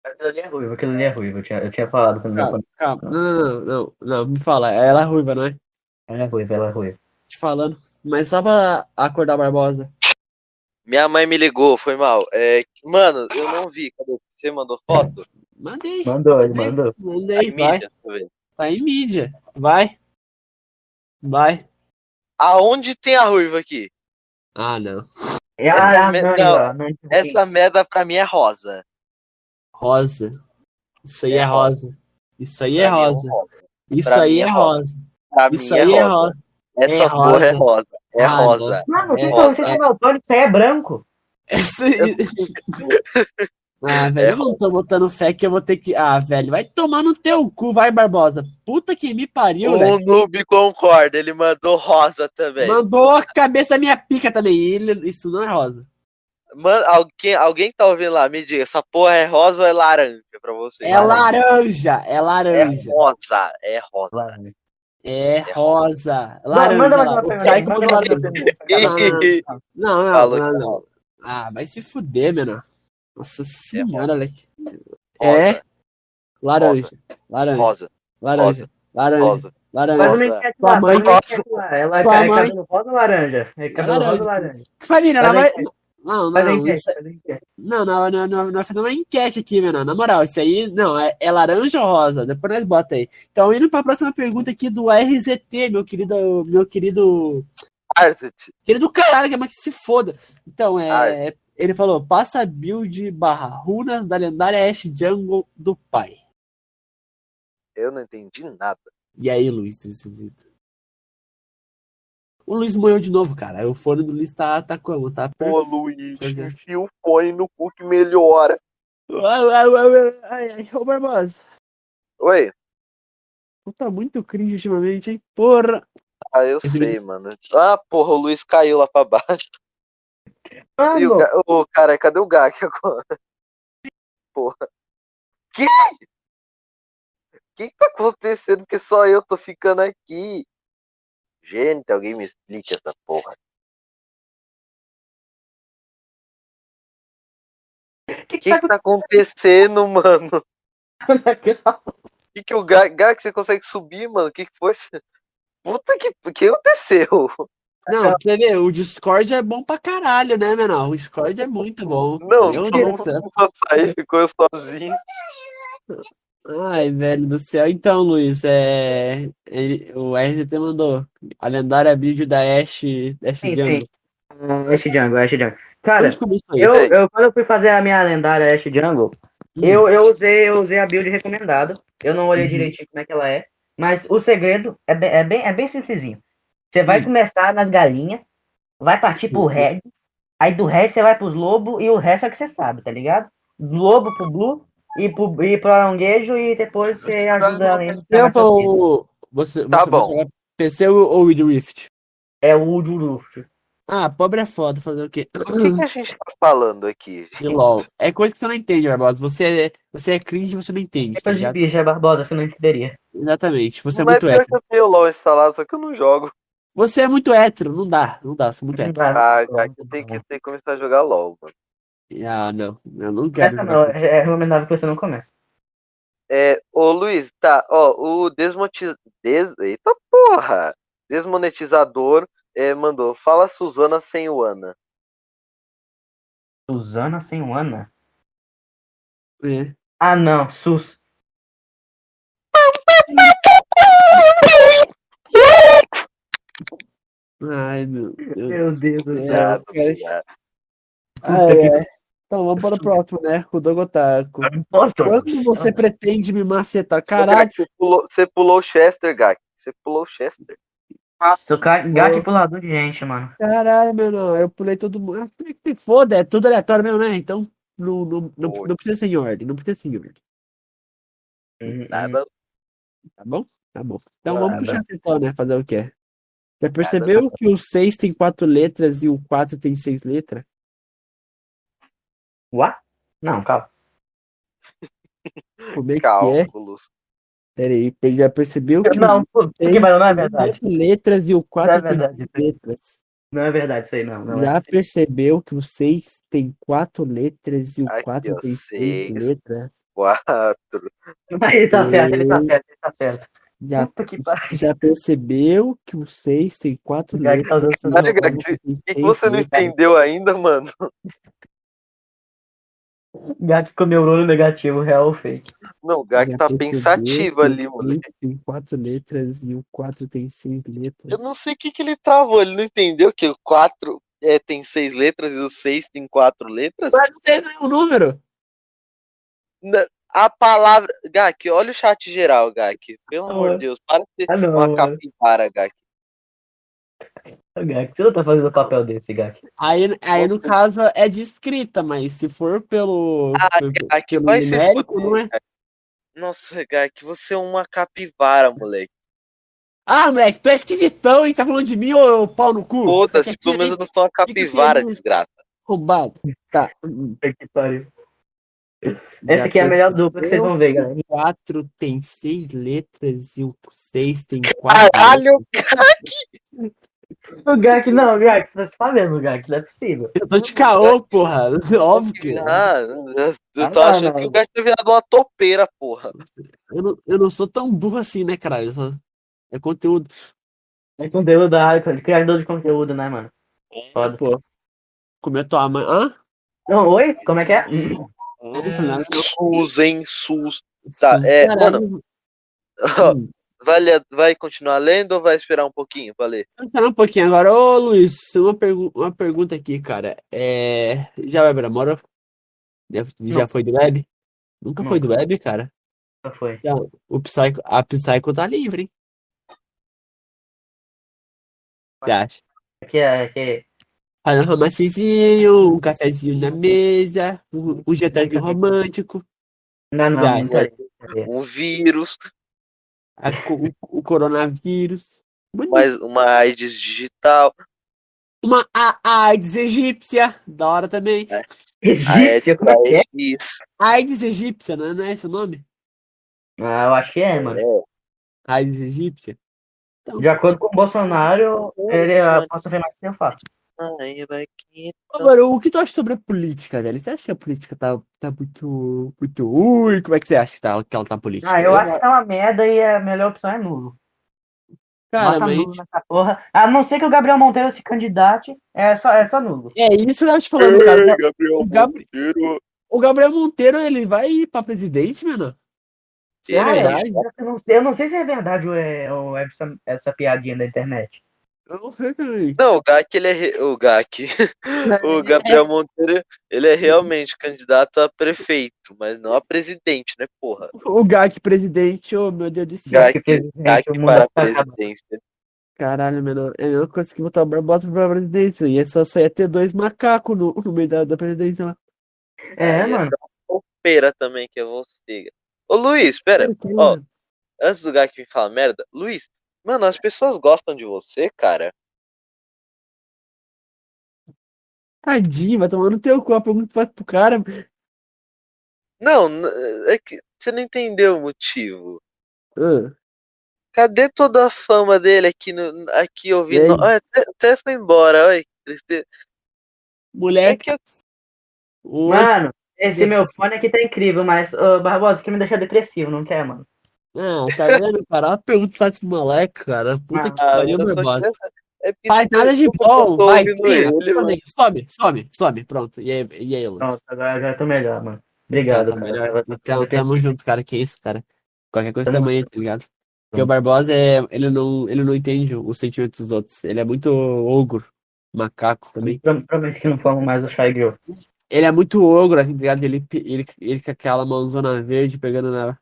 Aquilo ali é ruivo, aquilo ali é ruivo. Eu tinha, eu tinha falado quando Calma, fone. calma. Não, não, não, não, não, me fala. Ela é ruiva, não é? Ela é ruiva, ela é ruiva. Te falando. Mas só pra acordar Barbosa. Minha mãe me ligou, foi mal. É, mano, eu não vi. Cadê? Você mandou foto? Mandei. Mandou, ele mandou. Mandei, Aí, vai. mídia, eu. Tá em mídia. Vai. Vai. Aonde tem a ruiva aqui? Ah, não. É Essa a me- não, Nani. Essa merda pra mim é rosa. Rosa. Isso aí É é rosa. Isso aí é Pra mim rosa. Isso Pra aí mim é é rosa. Isso é aí é rosa. rosa. Essa É porra é rosa. rosa. É Ah, rosa. Mano, vocês É são, rosa. vocês são daltônicos, isso aí é branco. Isso aí- Ah, velho, É eu não tô botando fé que eu vou ter que. Ah, velho, vai tomar no teu cu, vai, Barbosa. Puta que me pariu, velho. O noob concorda, ele mandou rosa também. Mandou a cabeça da minha pica também. ele- Isso não é rosa. Mano, alguém, alguém que tá ouvindo lá, me diga, essa porra é rosa ou é laranja pra você? É laranja. É É laranja. rosa, é rosa. Laranja. É rosa. Laranja. manda mais uma pergunta. Não, não, não, é não. Ah, vai se fuder, mano. Nossa senhora, Leque. Rosa, É. Laranja. Laranja. rosa, Laranja. Laranja. rosa. Faz Laranja. Tua mãe gosta. enquete lá. Ela é mãe- cabelo rosa ou laranja? É cabelo rosa ou laranja? Família, Faz não a vai. Não, a não. a. Não, não, não, não, não vai fazer uma enquete aqui, mano. Na moral, isso aí, não, é, é laranja ou rosa? Depois nós bota aí. Então, indo pra próxima pergunta aqui do RZT, meu querido, meu querido, Arzet. querido caralho, que é mais que se foda. Então, é. Ele falou, passa build barra runas da lendária Ash Jungle do pai. Eu não entendi nada. E aí, Luiz, desse vídeo? O Luiz morreu de novo, cara. O fone do Luiz tá, tá como? Tá Ô, perfeito. Luiz, é. enfia o fone no cu que melhora. Ai, ai, ai, ai, ai, Ô, Barbosa, Oi. tu tá muito cringe ultimamente, hein? Porra. Ah, eu Esse sei, vídeo- mano. Ah, porra, o Luiz caiu lá pra baixo. E o, Mano, o cara, cadê o Gak agora? Porra. Que? O que que tá acontecendo? Porque só eu tô ficando aqui. Gente, alguém me explica essa porra. o que, que que tá acontecendo, mano? O tá que que o Gak, Gak, você consegue subir, mano? O que que foi? Puta que, o que aconteceu? Não, quer ver? O Discord é bom pra caralho, né, menor? O Discord é muito bom. Não, Meu Deus mundo céu. só saiu, ficou eu sozinho. Ai, velho do céu. Então, Luiz, é... ele- o RZT mandou a lendária build da Ashe, Ashe Sim, Jungle. sim. Ash Jungle, Ash Jungle. Cara, eu, eu, quando eu fui fazer a minha lendária Ash Jungle, Hum. eu, eu, usei, eu usei a build recomendada. Eu não olhei Uhum. direitinho como é que ela é. Mas o segredo é bem, é bem, é bem simplesinho. Você vai Hum. começar nas galinhas, vai partir pro Uhum. red, aí do red você vai pros lobos e o resto é que você sabe, tá ligado? Do lobo pro blue e pro, e pro aranguejo e depois você ajuda além de Você. Você, Tá você bom. PC ou ou Wild Rift? É o Uduruf. Ah, pobre é foda, fazer o quê? O que, que a gente tá falando aqui? De LOL. É coisa que você não entende, Barbosa. Você é, você é cringe, você não entende, É tá coisa de ligado? bicho, é Barbosa, você não entenderia. Exatamente. Você é Mas muito que eu tenho o LOL instalado, só que eu não jogo. Você é muito hétero, não dá, não dá, é muito hétero. Ah, cara, tenho que, tenho que começar a jogar LOL, mano. Ah, não, eu não quero Essa não, é recomendável que você não comece. É, ô Luiz, tá, ó, o desmonetiz... Des... Eita porra! Desmonetizador é, mandou, fala Suzana sem o Ana. Suzana sem o Ana? É. Ah, não, Sus. Ai, meu Deus. Meu Deus do céu. Cara. obrigado. Ah, é. Então vamos para o próximo, né? O Dogotaku. Nossa, Quando você pretende me macetar? Caralho, Gak, Você pulou, você pulou o Chester, Gak. Você pulou o Chester. Nossa, o cara, gato pulador de gente, mano. caralho, meu não. Eu pulei todo mundo. Ah, que que foda, é tudo aleatório mesmo, né? Então não, não, não, não precisa ser em ordem, não precisa ser em ordem. Nada. Tá bom? Tá bom. Então vamos tá. puxar então, né? Fazer o quê? Já percebeu que o 6 tem quatro letras e o 4 tem seis letras? What? Não, calma. Como é que é? Cálculos. Peraí, já percebeu que Não, o porque, mas não é verdade. quatro letras e o 4 Não é tem verdade, seis letras? Não é verdade isso aí, não. não Já é percebeu que o 6 tem quatro letras e o Aqui, 4 ó, tem seis seis. letras? Quatro. Mas ele tá certo, ele tá certo, ele tá certo. Já, já percebeu que o 6 tem quatro O Gag letras? tá e quatro tem O que, você não entendeu ainda, mano? gato com neurônio negativo, real ou fake. Não, o Gak tá pensativo ali, o moleque. 6 Tem quatro letras e o 4 tem seis letras. Eu não sei o que, que ele travou. Ele não entendeu que o 4 é, tem seis letras e o 6 tem quatro letras? Mas não tem nenhum número. Na- A palavra. Gak, olha o chat geral, Gak. Pelo Ah, amor de. Deus, para de ser Ah, não, uma mano. capivara, Gak. Gak, você não tá fazendo o papel desse, Gak. Aí, aí no caso é de escrita, mas se for pelo, Ah, pelo, Gak, pelo vai ser numérico, não é? Nossa, Gak, você é uma capivara, moleque. Ah, moleque, tu é esquisitão, hein? Tá falando de mim ou pau no cu? Foda-se, Fica pelo menos eu não sou uma capivara, desgraça. Roubado. Tá. Puta que pariu. Essa aqui é a melhor dupla que vocês vão ver, galera. O 4 tem seis letras e o 6 tem quatro. Caralho, O Gak, não, Gak, você tá se fazendo, Gak, não é possível. Eu tô de caô, porra. Óbvio que. Ah, eu Ah, tô não, achando não. que o Gak tinha virado uma topeira, porra. Eu não, eu não sou tão burro assim, né, caralho? Eu só- É conteúdo. É conteúdo da área, criador de conteúdo, né, mano? Foda. Pô. Comer tua mãe. Hã? Não, oi? Como é que é? Hum, SUS, hein, SUS. Tá, é, Caralho. Hum. Vai, vai continuar lendo ou vai esperar um pouquinho pra ler? Vamos falar um pouquinho agora. Ô, Luiz, uma, pergu uma pergunta aqui, cara. É... Já web namorou? Já, já foi do web? Nunca foi do web, cara? Qual foi? O Psycho, a Psycho tá livre, hein? Você acha? Aqui é, um romancezinho, um cafezinho na mesa, um, um jantarzinho romântico. Não, não, Já, não. Um vírus, a o, o coronavírus. Bonito. mais uma AIDS digital. Uma a, a AIDS egípcia, da hora também. A Egípcia, como é que é? AIDS. AIDS egípcia, não é, não é esse o nome? Ah, eu acho que é, mano. AIDS egípcia. De acordo com o Bolsonaro, ele ah, posso afirmar que é fato. Que- Agora, o que tu acha sobre a política, velho? Você acha que a política tá, tá muito. muito. Ui, como é que você acha que, tá, que ela tá política? Ah, eu acho que tá uma merda e a melhor opção é nulo. Cara, mas. nulo nessa porra. A não ser que o Gabriel Monteiro se candidate, é só, é só nulo. É isso que eu tava te falando, cara. Ei, Gabriel O, Gabri- Monteiro. o Gabriel Monteiro, ele vai ir pra presidente, mano? É Ah, verdade. Eu não sei, eu não sei se é verdade ou é, ou é essa, essa piadinha da internet. Eu não sei também. Não, o Gak, ele é. re- O Gak. O Gabriel Monteiro, ele é realmente candidato a prefeito, mas não a presidente, né, porra? O GAC presidente, ô meu Deus do céu. Gac. Gak, presidente, Gak o mundo para a tá presidência. Caralho, mano. É a mesma coisa que botar o Barbosa pra presidência. E é só, só ia ter dois macacos no, no meio da, da presidência lá. É, Aí, mano. Feira também, que é você. Ô Luiz, pera, ó, antes do Gak me falar merda, Luiz, mano, as pessoas gostam de você, cara. Tadinho, vai tomar no teu cu a pergunta que faz pro cara. Não, é que você não entendeu o motivo. Ah, Cadê toda a fama dele aqui, no, aqui ouvindo? Olha, até, até foi embora, olha. que tristeza. É moleque. que eu-. Mano, esse meu fone aqui tá incrível, mas, ô, Barbosa, quer me deixar depressivo, não quer, mano? Ah, tá vendo, cara? Olha a pergunta que faz pro moleque, cara. Puta que Ah, pariu, eu só Barbosa. queria- é Faz nada de bom, vai, ele, some, some, some, pronto. E aí, e aí Lu? Pronto, agora, eu tô melhor, mano. Obrigado, Tá, tá melhor. Tamo, tamo junto, cara. Que isso, cara. Qualquer coisa Tamo também, tá ligado? Porque o Barbosa é. Ele não, ele não entende os sentimentos dos outros. Ele é muito ogro, macaco também. Prometo que não formo mais o Shy Girl. Ele é muito ogro, assim, tá ligado? Ele, ele, ele com aquela mãozona verde pegando na,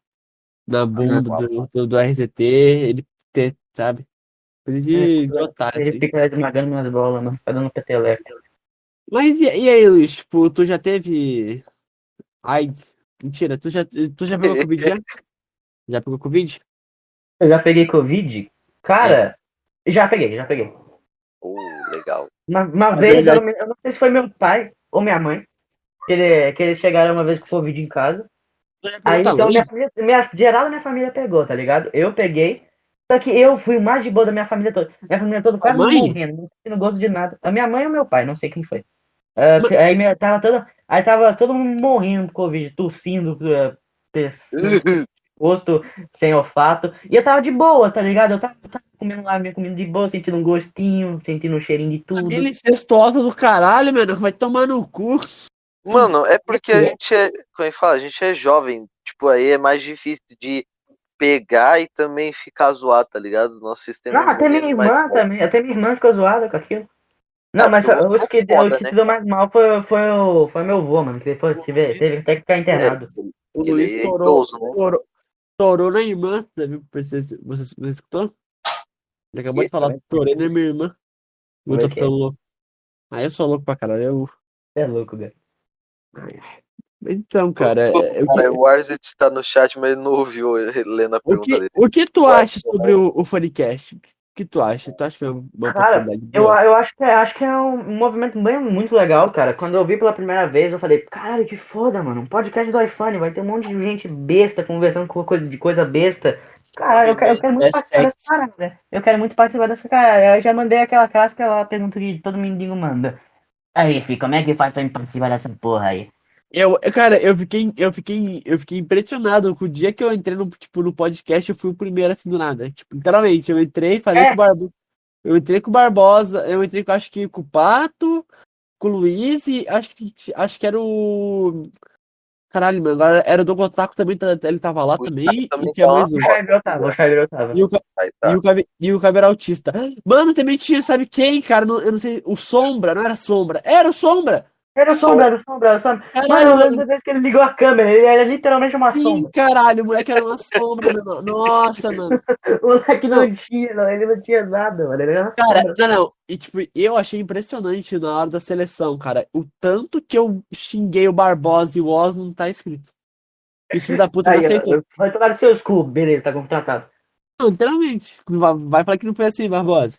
na bunda do, do, do RZT. Ele, te- sabe? Coisa de de otário, Ele assim. fica esmagando minhas bolas, mano. Fica dando peteleco. Mas e, e aí, Luiz? Tipo, tu já teve AIDS? Mentira, tu já, tu já pegou Covid já? Já pegou Covid? Eu já peguei Covid? Cara, já peguei, já peguei. Oh, legal. Uma, uma É vez, eu não, eu não sei se foi meu pai ou minha mãe, que, ele- que eles chegaram uma vez com Covid em casa. Aí Tá então louco? minha, família- minha, geral da minha família pegou, tá ligado? Eu peguei. Só que eu fui o mais de boa da minha família toda. Minha família toda quase morrendo, não sentindo gosto de nada. A minha mãe ou meu pai, não sei quem foi. Ah, que- aí minha, tava toda, aí tava todo mundo morrendo de Covid, tossindo, eh, pes- rosto sem olfato. E eu tava de boa, tá ligado? Eu tava, eu tava comendo lá minha comida de boa, sentindo um gostinho, sentindo um cheirinho de tudo. Incestuosa do caralho, mano. Vai tomar no cu. Mano, é porque a É. gente é, como é que fala? A gente é jovem, tipo, aí é mais difícil de pegar e também ficar zoado, tá ligado? Nosso sistema Não, até minha é irmã também, até minha irmã ficou zoada com aquilo. Não, Ah, mas tu o é que, foda, o que né? se deu mais mal foi, foi, o, foi meu avô, mano, que ele foi, teve, teve até que ficar internado. O Ele Luiz é torou, idoso, né? torou, torou na irmã. Você, viu? Você, você, você escutou? Ele acabou de Que? falar, torei na minha irmã. Eu tô é é? ficando louco. Aí eu sou louco pra caralho. Eu... Você é louco, velho. Então, cara, é- o, Cara, que, o Warzit está no chat, mas ele não ouviu ele lendo a o, pergunta que, dele. o que tu acha sobre o, o Funnycast? O que tu acha? Tu acha que é uma Cara, Eu, eu acho que, é- acho que é um, um movimento bem, muito legal, cara. Quando eu vi pela primeira vez, eu falei, caralho, que foda, mano. Um podcast do iPhone, vai ter um monte de gente besta conversando com coisa de coisa besta. Caralho, eu quero, eu quero muito É participar dessa parada. Eu quero muito participar dessa cara. Eu já mandei aquela clássica lá, pergunta que todo mendigo manda. Aí, filho, como é que faz pra me participar dessa porra aí? Eu, cara, eu fiquei, eu fiquei, eu fiquei impressionado com o dia que eu entrei no, tipo, no podcast, eu fui o primeiro assim do nada. Tipo, literalmente, eu entrei, falei É. com o Barbosa. Eu entrei com o Barbosa, eu entrei com acho que com o Pato, com o Luiz e acho que acho que era o. Caralho, mano, agora era o Douglas Taco também, tá- ele tava lá O também, Taco e também tinha tava mais um. O Xavier tava. E o, Aí tá. e o, Cabe- e o Cabelo Autista. Mano, também tinha, sabe quem, cara? Não- eu não sei, o Sombra, não era Sombra, era o Sombra! Era o sombra, era o sombra, era o sombra. Caralho, Mano, eu mano. lembro da vez que ele ligou a câmera, ele era literalmente uma Sim, sombra. caralho, o moleque era uma sombra, mano. Nossa, mano. O moleque não tinha, não, ele não tinha nada, mano. Ele era uma Cara, sombra. não, não. E, tipo, eu achei impressionante na hora da seleção, cara. O tanto que eu xinguei o Barbosa e o Oz não tá escrito. Filho da puta não Aí, aceitou. vai tomar no seus cu, beleza, tá contratado. Não, literalmente. Vai, vai falar que não foi assim, Barbosa.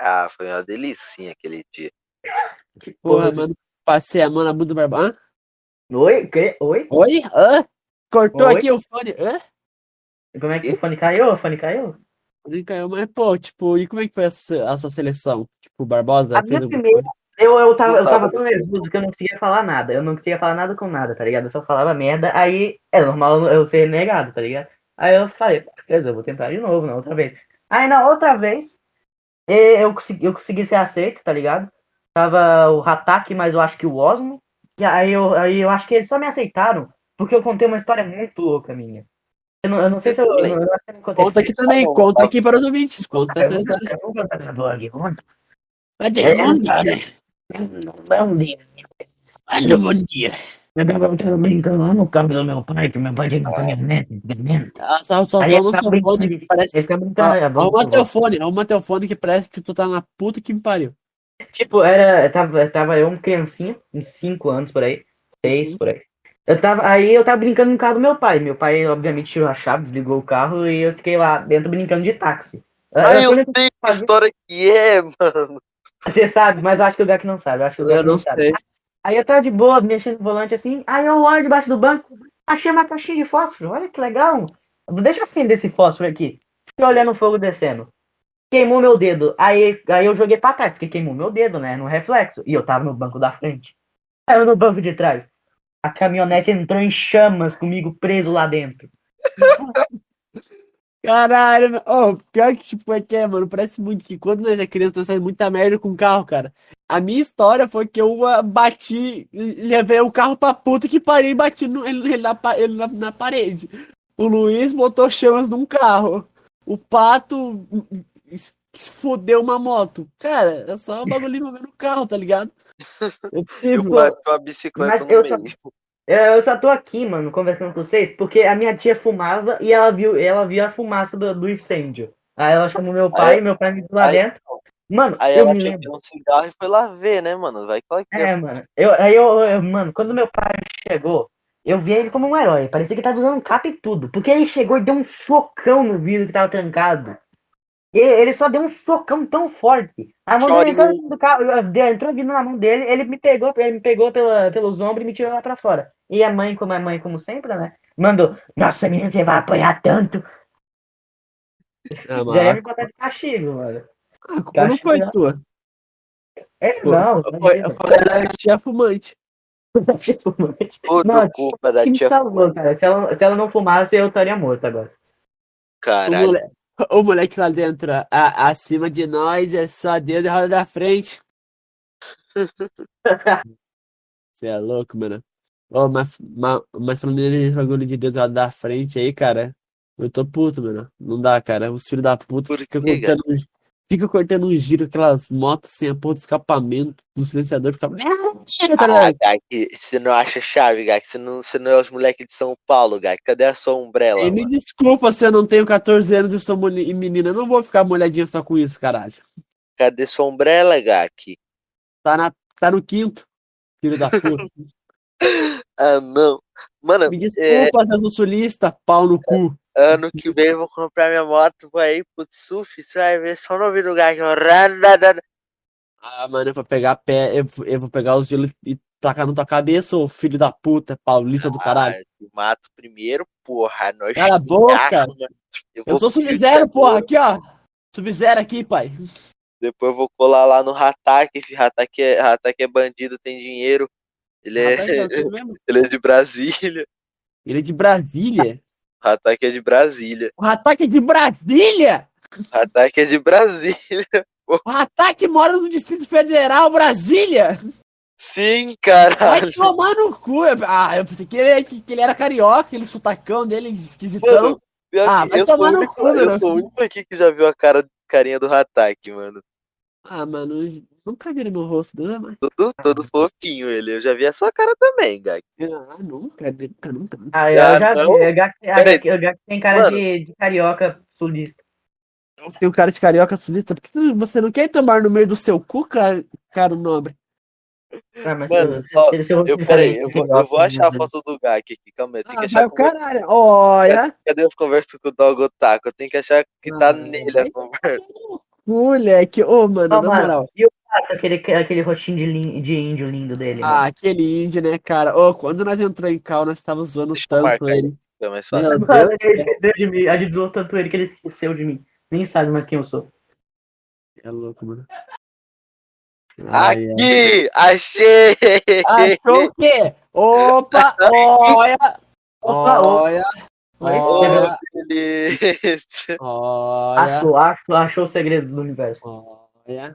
Ah, foi uma delicinha aquele dia. Que Porra, porra, mano. Passei a mão na bunda do Barbosa. Hã? Oi? Que? Oi? Oi? Hã? Cortou Oi? aqui o fone. Hã? Como é que o fone caiu? O fone caiu? Caiu, mas, pô, tipo, e como é que foi a sua, a sua seleção? Tipo, Barbosa A minha primeira-? Eu, eu, tava, eu tava tão nervoso que eu não conseguia falar nada. Eu não conseguia falar nada com nada, tá ligado? Eu só falava merda, aí é normal eu ser negado, tá ligado? Aí eu falei, beleza, eu vou tentar de novo, na outra vez. Aí na outra vez, eu consegui, eu consegui ser aceito, tá ligado? Tava o Hatak, mas eu acho que o Osmo. E aí eu, aí eu acho que eles só me aceitaram porque eu contei uma história muito louca minha. Eu não, eu não sei se eu, eu, eu acho que eu não contei. Conta aqui também, Tá bom, conta tá aqui para os ouvintes. Conta essa história. vou contar essa boa aqui, conta. Mas É, bom dia, um dia. Olha, bom dia. Eu tava, tava brincando lá no carro do meu pai, que meu pai tinha uma caminhonete, caminhonete. Ah, só, só, Aí só no tava seu fone que parece. Esse cara brincando, é bom, Arruma bom. teu fone, arruma teu fone que parece que tu tá na puta que me pariu. Tipo, era, tava, tava eu, um criancinha, uns 5 anos por aí, 6 por aí. Eu tava, aí eu tava brincando no carro do meu pai. Meu pai, obviamente, tirou a chave, desligou o carro e eu fiquei lá dentro brincando de táxi. Ah, eu sei que história que é, mano. Você sabe, mas eu acho que o Gak não sabe. Eu acho que o Gak não, não sabe. Aí eu tava de boa, mexendo no volante assim. Aí eu olho debaixo do banco, achei uma caixinha de fósforo. Olha que legal. Deixa eu acender esse fósforo aqui. Fiquei olhando o fogo descendo. Queimou meu dedo. Aí, aí eu joguei pra trás, porque queimou meu dedo, né? No reflexo. E eu tava no banco da frente. Aí eu no banco de trás. A caminhonete entrou em chamas comigo preso lá dentro. Caralho, oh, pior que tipo é que é, mano, parece muito que quando nós é criança nós faz muita merda com o carro, cara. A minha história foi que eu ah, bati, levei o carro pra puta que parei e bati no, ele, ele na, ele na, na parede. O Luiz botou chamas num carro. O Pato hum, fudeu uma moto. Cara, é só o bagulho envolvendo o carro, tá ligado? É Eu possível. bati uma bicicleta Mas no eu só- meio. Eu eu só tô aqui, mano, conversando com vocês, porque a minha tia fumava e ela viu, ela viu a fumaça do, do incêndio. Aí ela chamou meu pai, Aí- meu pai me viu lá aí- dentro. Mano, Aí eu ela me tinha lembro. um cigarro e foi lá ver, né, mano? Vai que ela quer. É, mano. Eu, aí eu, eu- mano, quando meu pai chegou, eu vi ele como um herói. Parecia que ele tava usando um capa e tudo. Porque ele chegou e deu um socão no vidro que tava trancado. Ele só deu um socão tão forte. A mão dele entrou, no carro, entrou vindo na mão dele, ele me pegou, ele me pegou pela, pelos ombros e me tirou lá pra fora. E a mãe, como é mãe, como sempre, né? Mandou, nossa menina, você vai apanhar tanto. Ah, Já ia a me botar de castigo, mano. culpa não foi tua. É, Foi- não, Foi, foi da tia fumante. Tudo Mano, culpa da tia. salvou, cara. Se ela, se ela não fumasse, eu estaria morto agora. Caralho. O moleque lá dentro, a- acima de nós é só Deus e roda da frente. Você é louco, mano. Ô, mas, mas, mas falando nesse bagulho de Deus e roda da frente aí, cara, eu tô puto, mano. Não dá, cara. Os filhos da puta ficam um- fica cortando um giro, aquelas motos sem a porra do escapamento, do silenciador, fica. Ah, ligado? Gak, você não acha chave, Gak. Você não, você não é os moleques de São Paulo, Gak. Cadê a sua umbrella, E me desculpa se eu não tenho 14 anos e sou menina. Eu não vou ficar molhadinha só com isso, caralho. Cadê sua umbrella, Gak? Tá, na, tá no quinto, filho da puta. Ah, não. Mano, Me é, desculpa, Zé do Sulista, pau no cu. Ano que vem eu vou comprar minha moto, vou aí pro surf, você vai ver só no ouvido do Gak. Ah, mano, eu vou pegar pé, eu, vou- eu vou pegar os gelos e tacar na tua cabeça, ô filho da puta, paulista do caralho. Ah, eu mato primeiro, porra. Nós Cala a boca. Eu, Eu vou sou Sub-Zero, porra, aqui, ó. Sub-Zero aqui, pai. Depois eu vou colar lá no Hatak. Hatak é, Hatak é bandido, tem dinheiro. Ele é, é ele é de Brasília. Ele é de Brasília. Hatak é de Brasília. O Ataque é de Brasília! Hatak é de Brasília. O Ataque mora no Distrito Federal, Brasília! Sim, Vai caralho. tomar no cu. Ah, eu pensei que ele, que, que ele era carioca, aquele sotacão dele, esquisitão. Mano, Ah, vai o tomar no cu, eu sou o único aqui que já viu a cara, carinha do Hatak, mano. Ah, mano, Nunca viram meu rosto, Deus é mais. Todo, todo fofinho ele. Eu já vi a sua cara também, Gak. Ah, nunca, nunca, nunca. Ah, eu Ah, já não? vi. O Gak, Peraí. Gak- Gak tem cara de, de carioca sulista. Eu tenho cara de carioca sulista, por que você não quer tomar no meio do seu cu, cara, caro nobre? Ah, mas Mano, se, se, ó, se, se eu Eu, peraí, vou, eu vou achar a foto do Gak aqui, calma aí. Eu tenho que Ah, achar o conversa. caralho. Olha, Cadê as conversas com o Dog Otaku? Eu tenho que achar que tá Ah, nele a conversa. moleque. Ô, mano, Ó, na mano, moral. E o gato, aquele, aquele rostinho de, de índio lindo dele. Ah, mano. aquele índio, né, cara? Ô, quando nós entramos em cal, nós tava zoando Deixa tanto marcar ele. É mais fácil. Meu Mano, Deus. ele esqueceu de mim. A gente zoou tanto ele que ele esqueceu de mim. Nem sabe mais quem eu sou. É louco, mano. Ai, ai. Aqui! Achei! Achou o quê? Opa, olha, Opa, olha, olha, olha, Achou, achou, achou o segredo do universo. olha.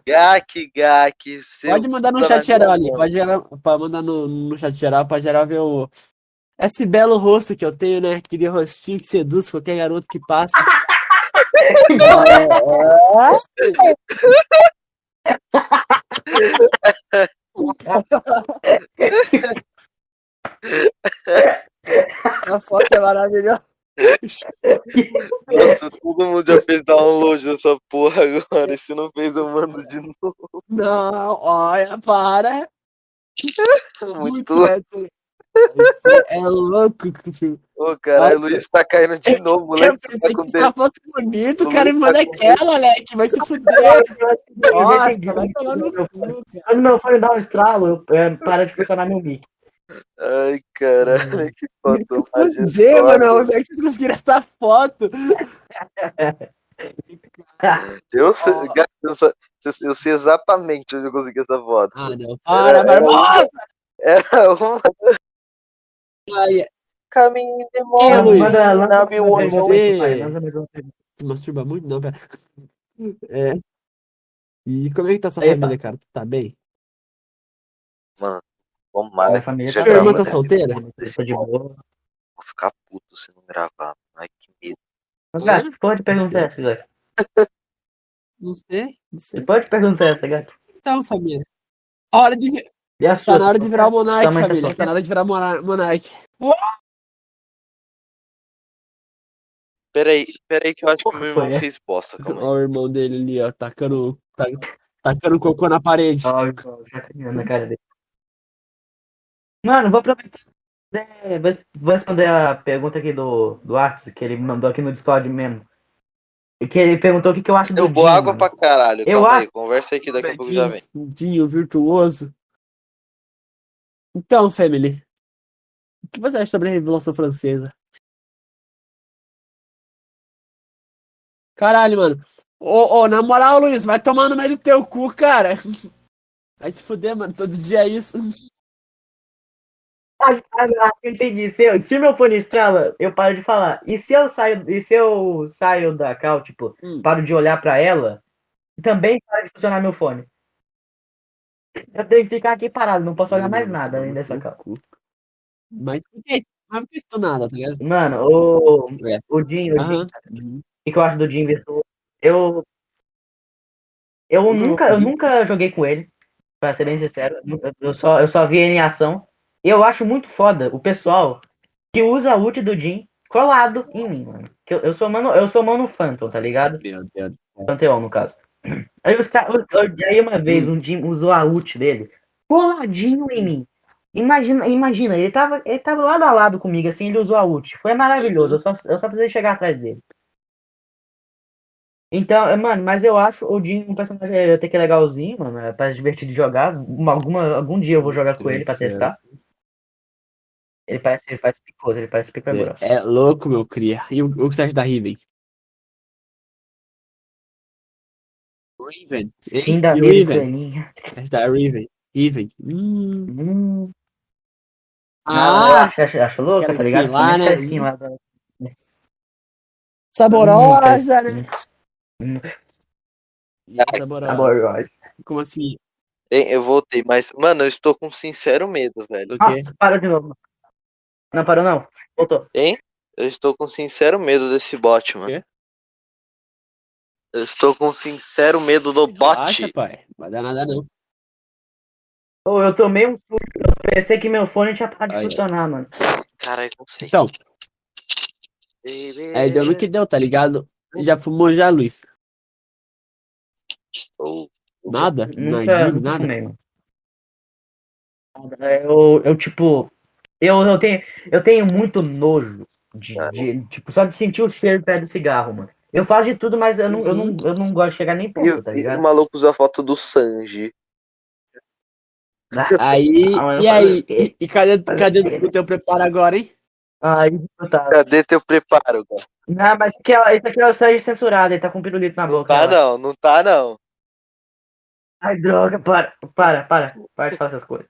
Gak, Gak. seu Pode mandar no chat geral ali, pode, gerar, pode mandar no, no chat geral pra geral ver o, esse belo rosto que eu tenho, né? Aquele rostinho que seduz qualquer garoto que passa. A foto é maravilhosa. Nossa, todo mundo já fez download dessa porra agora. E se não fez, eu mando de novo. Não, olha, para. Muito louco. Isso é louco. Ô, caralho, o. Luiz tá caindo de novo, Eu moleque. Tá pensei que essa foto bonita, O cara me tá manda aquela, moleque. Vai se fuder. Nossa, vai tomar no cu. Quando meu fone dá um estralo, eu, é, para de funcionar meu mic. Ai, caralho, que foto Fuder, mano. majestosa. Onde é que vocês conseguiram essa foto? Eu sei, Ó. cara, eu, só- eu sei exatamente onde eu consegui essa foto. Ah, não. Para, Era- Barbosa. Era uma Ai, caminho de É. Luiz. Manda, pergunta. Se masturba muito? Não, pera. É. E como é que tá sua Epa. família, cara? Tu tá bem? Tomara Minha família já Sua irmã tá solteira? tô de boa. Vou ficar puto se não gravar. Ai, que medo. Mas, gato, pode perguntar essa, gato? Não sei, não Você sei. pode perguntar essa, gato? Então, família. Hora de, E a tá sua? na hora de virar o Sua mãe tá família. Tá na hora de virar monar- monarca. Peraí, peraí que eu acho que meu irmão é? fez bosta, calma aí. Olha o irmão dele ali, ó, tacando, tá- tacando cocô na parede. Ó, ó, sacaneando na cara dele. Mano, vou aproveitar. É, vou responder a pergunta aqui do, do Arthur, que ele mandou aqui no Discord mesmo. E que ele perguntou o que, que eu acho do Eu vou água mano. pra caralho. Eu Calma acho- aí, conversa aí que daqui a pouco já vem. Dinho virtuoso. Então, family. O que você acha sobre a Revolução Francesa? Caralho, mano. Ô, ô, na moral, Luiz, vai tomar no meio do teu cu, cara. Vai se fuder, mano. Todo dia é isso. Ah, ah, ah, entendi. Se, eu, se meu fone estrala, eu paro de falar. E se eu saio, e se eu saio da cal, tipo, Hum. paro de olhar pra ela, também para de funcionar meu fone. Eu tenho que ficar aqui parado, não posso olhar mais nada além dessa cal. Mas por que que isso nada, tá ligado? Mano, o, É. o Jim, o Jim, Aham. o que eu acho do Jim? Eu. Eu Não, nunca, eu não. nunca joguei com ele, pra ser bem sincero. Eu só, eu só vi ele em ação. Eu acho muito foda o pessoal que usa a ult do Jim colado em mim, mano. Que eu, eu sou mano, eu sou mano Phantom, tá ligado? Meu Deus. Panteão, no caso. Aí os caras. Aí uma vez um Jim usou a ult dele coladinho em mim. Imagina, imagina, ele tava, ele tava lado a lado comigo, assim, ele usou a ult. Foi maravilhoso, eu só, eu só precisei chegar atrás dele. Então, é, mano, mas eu acho o Jim um personagem é, até que legalzinho, mano. É, parece divertido de jogar. Uma- alguma, algum dia eu vou jogar com ele pra testar. Ele parece, ele parece picoso, ele parece pica grossa. É, é louco, meu cria. E o, o que você acha da Riven? Riven. Fim da Riven? da Riven? Riven. Hum. Hum. Ah, acho, acho, acho louca, tá ligado? lá, né? skin lá da- saborosa, né? Hum, E é saborosa. saborosa. Como assim? Eu voltei, mas, mano, eu estou com sincero medo, velho. Nossa, parou de novo. Não parou, não? Voltou. Eu estou com sincero medo desse bot, mano. Quê? Eu estou com sincero medo do bot. Relaxa, pai. Vai dar nada não. Pô, eu tomei um susto. Eu pensei que meu fone tinha parado de funcionar, mano. Caralho, não sei. Então, é, deu no que deu, tá ligado? Já fumou já, Luiz? Ou- Nada? Nunca, Nada? nunca Nada? Eu, eu tipo, eu, eu, tenho, eu tenho muito nojo de, de, tipo, só de sentir o cheiro perto do cigarro, mano. Eu faço de tudo, mas eu não, eu não, eu não gosto de chegar nem perto, tá e o ligado? maluco usa a foto do Sanji. Aí, Ah, e aí? E, e cadê, cadê o teu preparo agora, hein? Aí, tá. Cadê teu preparo, cara? Não, mas que é, esse aqui é o sangue censurado, ele tá com pirulito na Não boca. tá ó. não, não tá não. Ai, droga, para, para, para, para de falar essas coisas.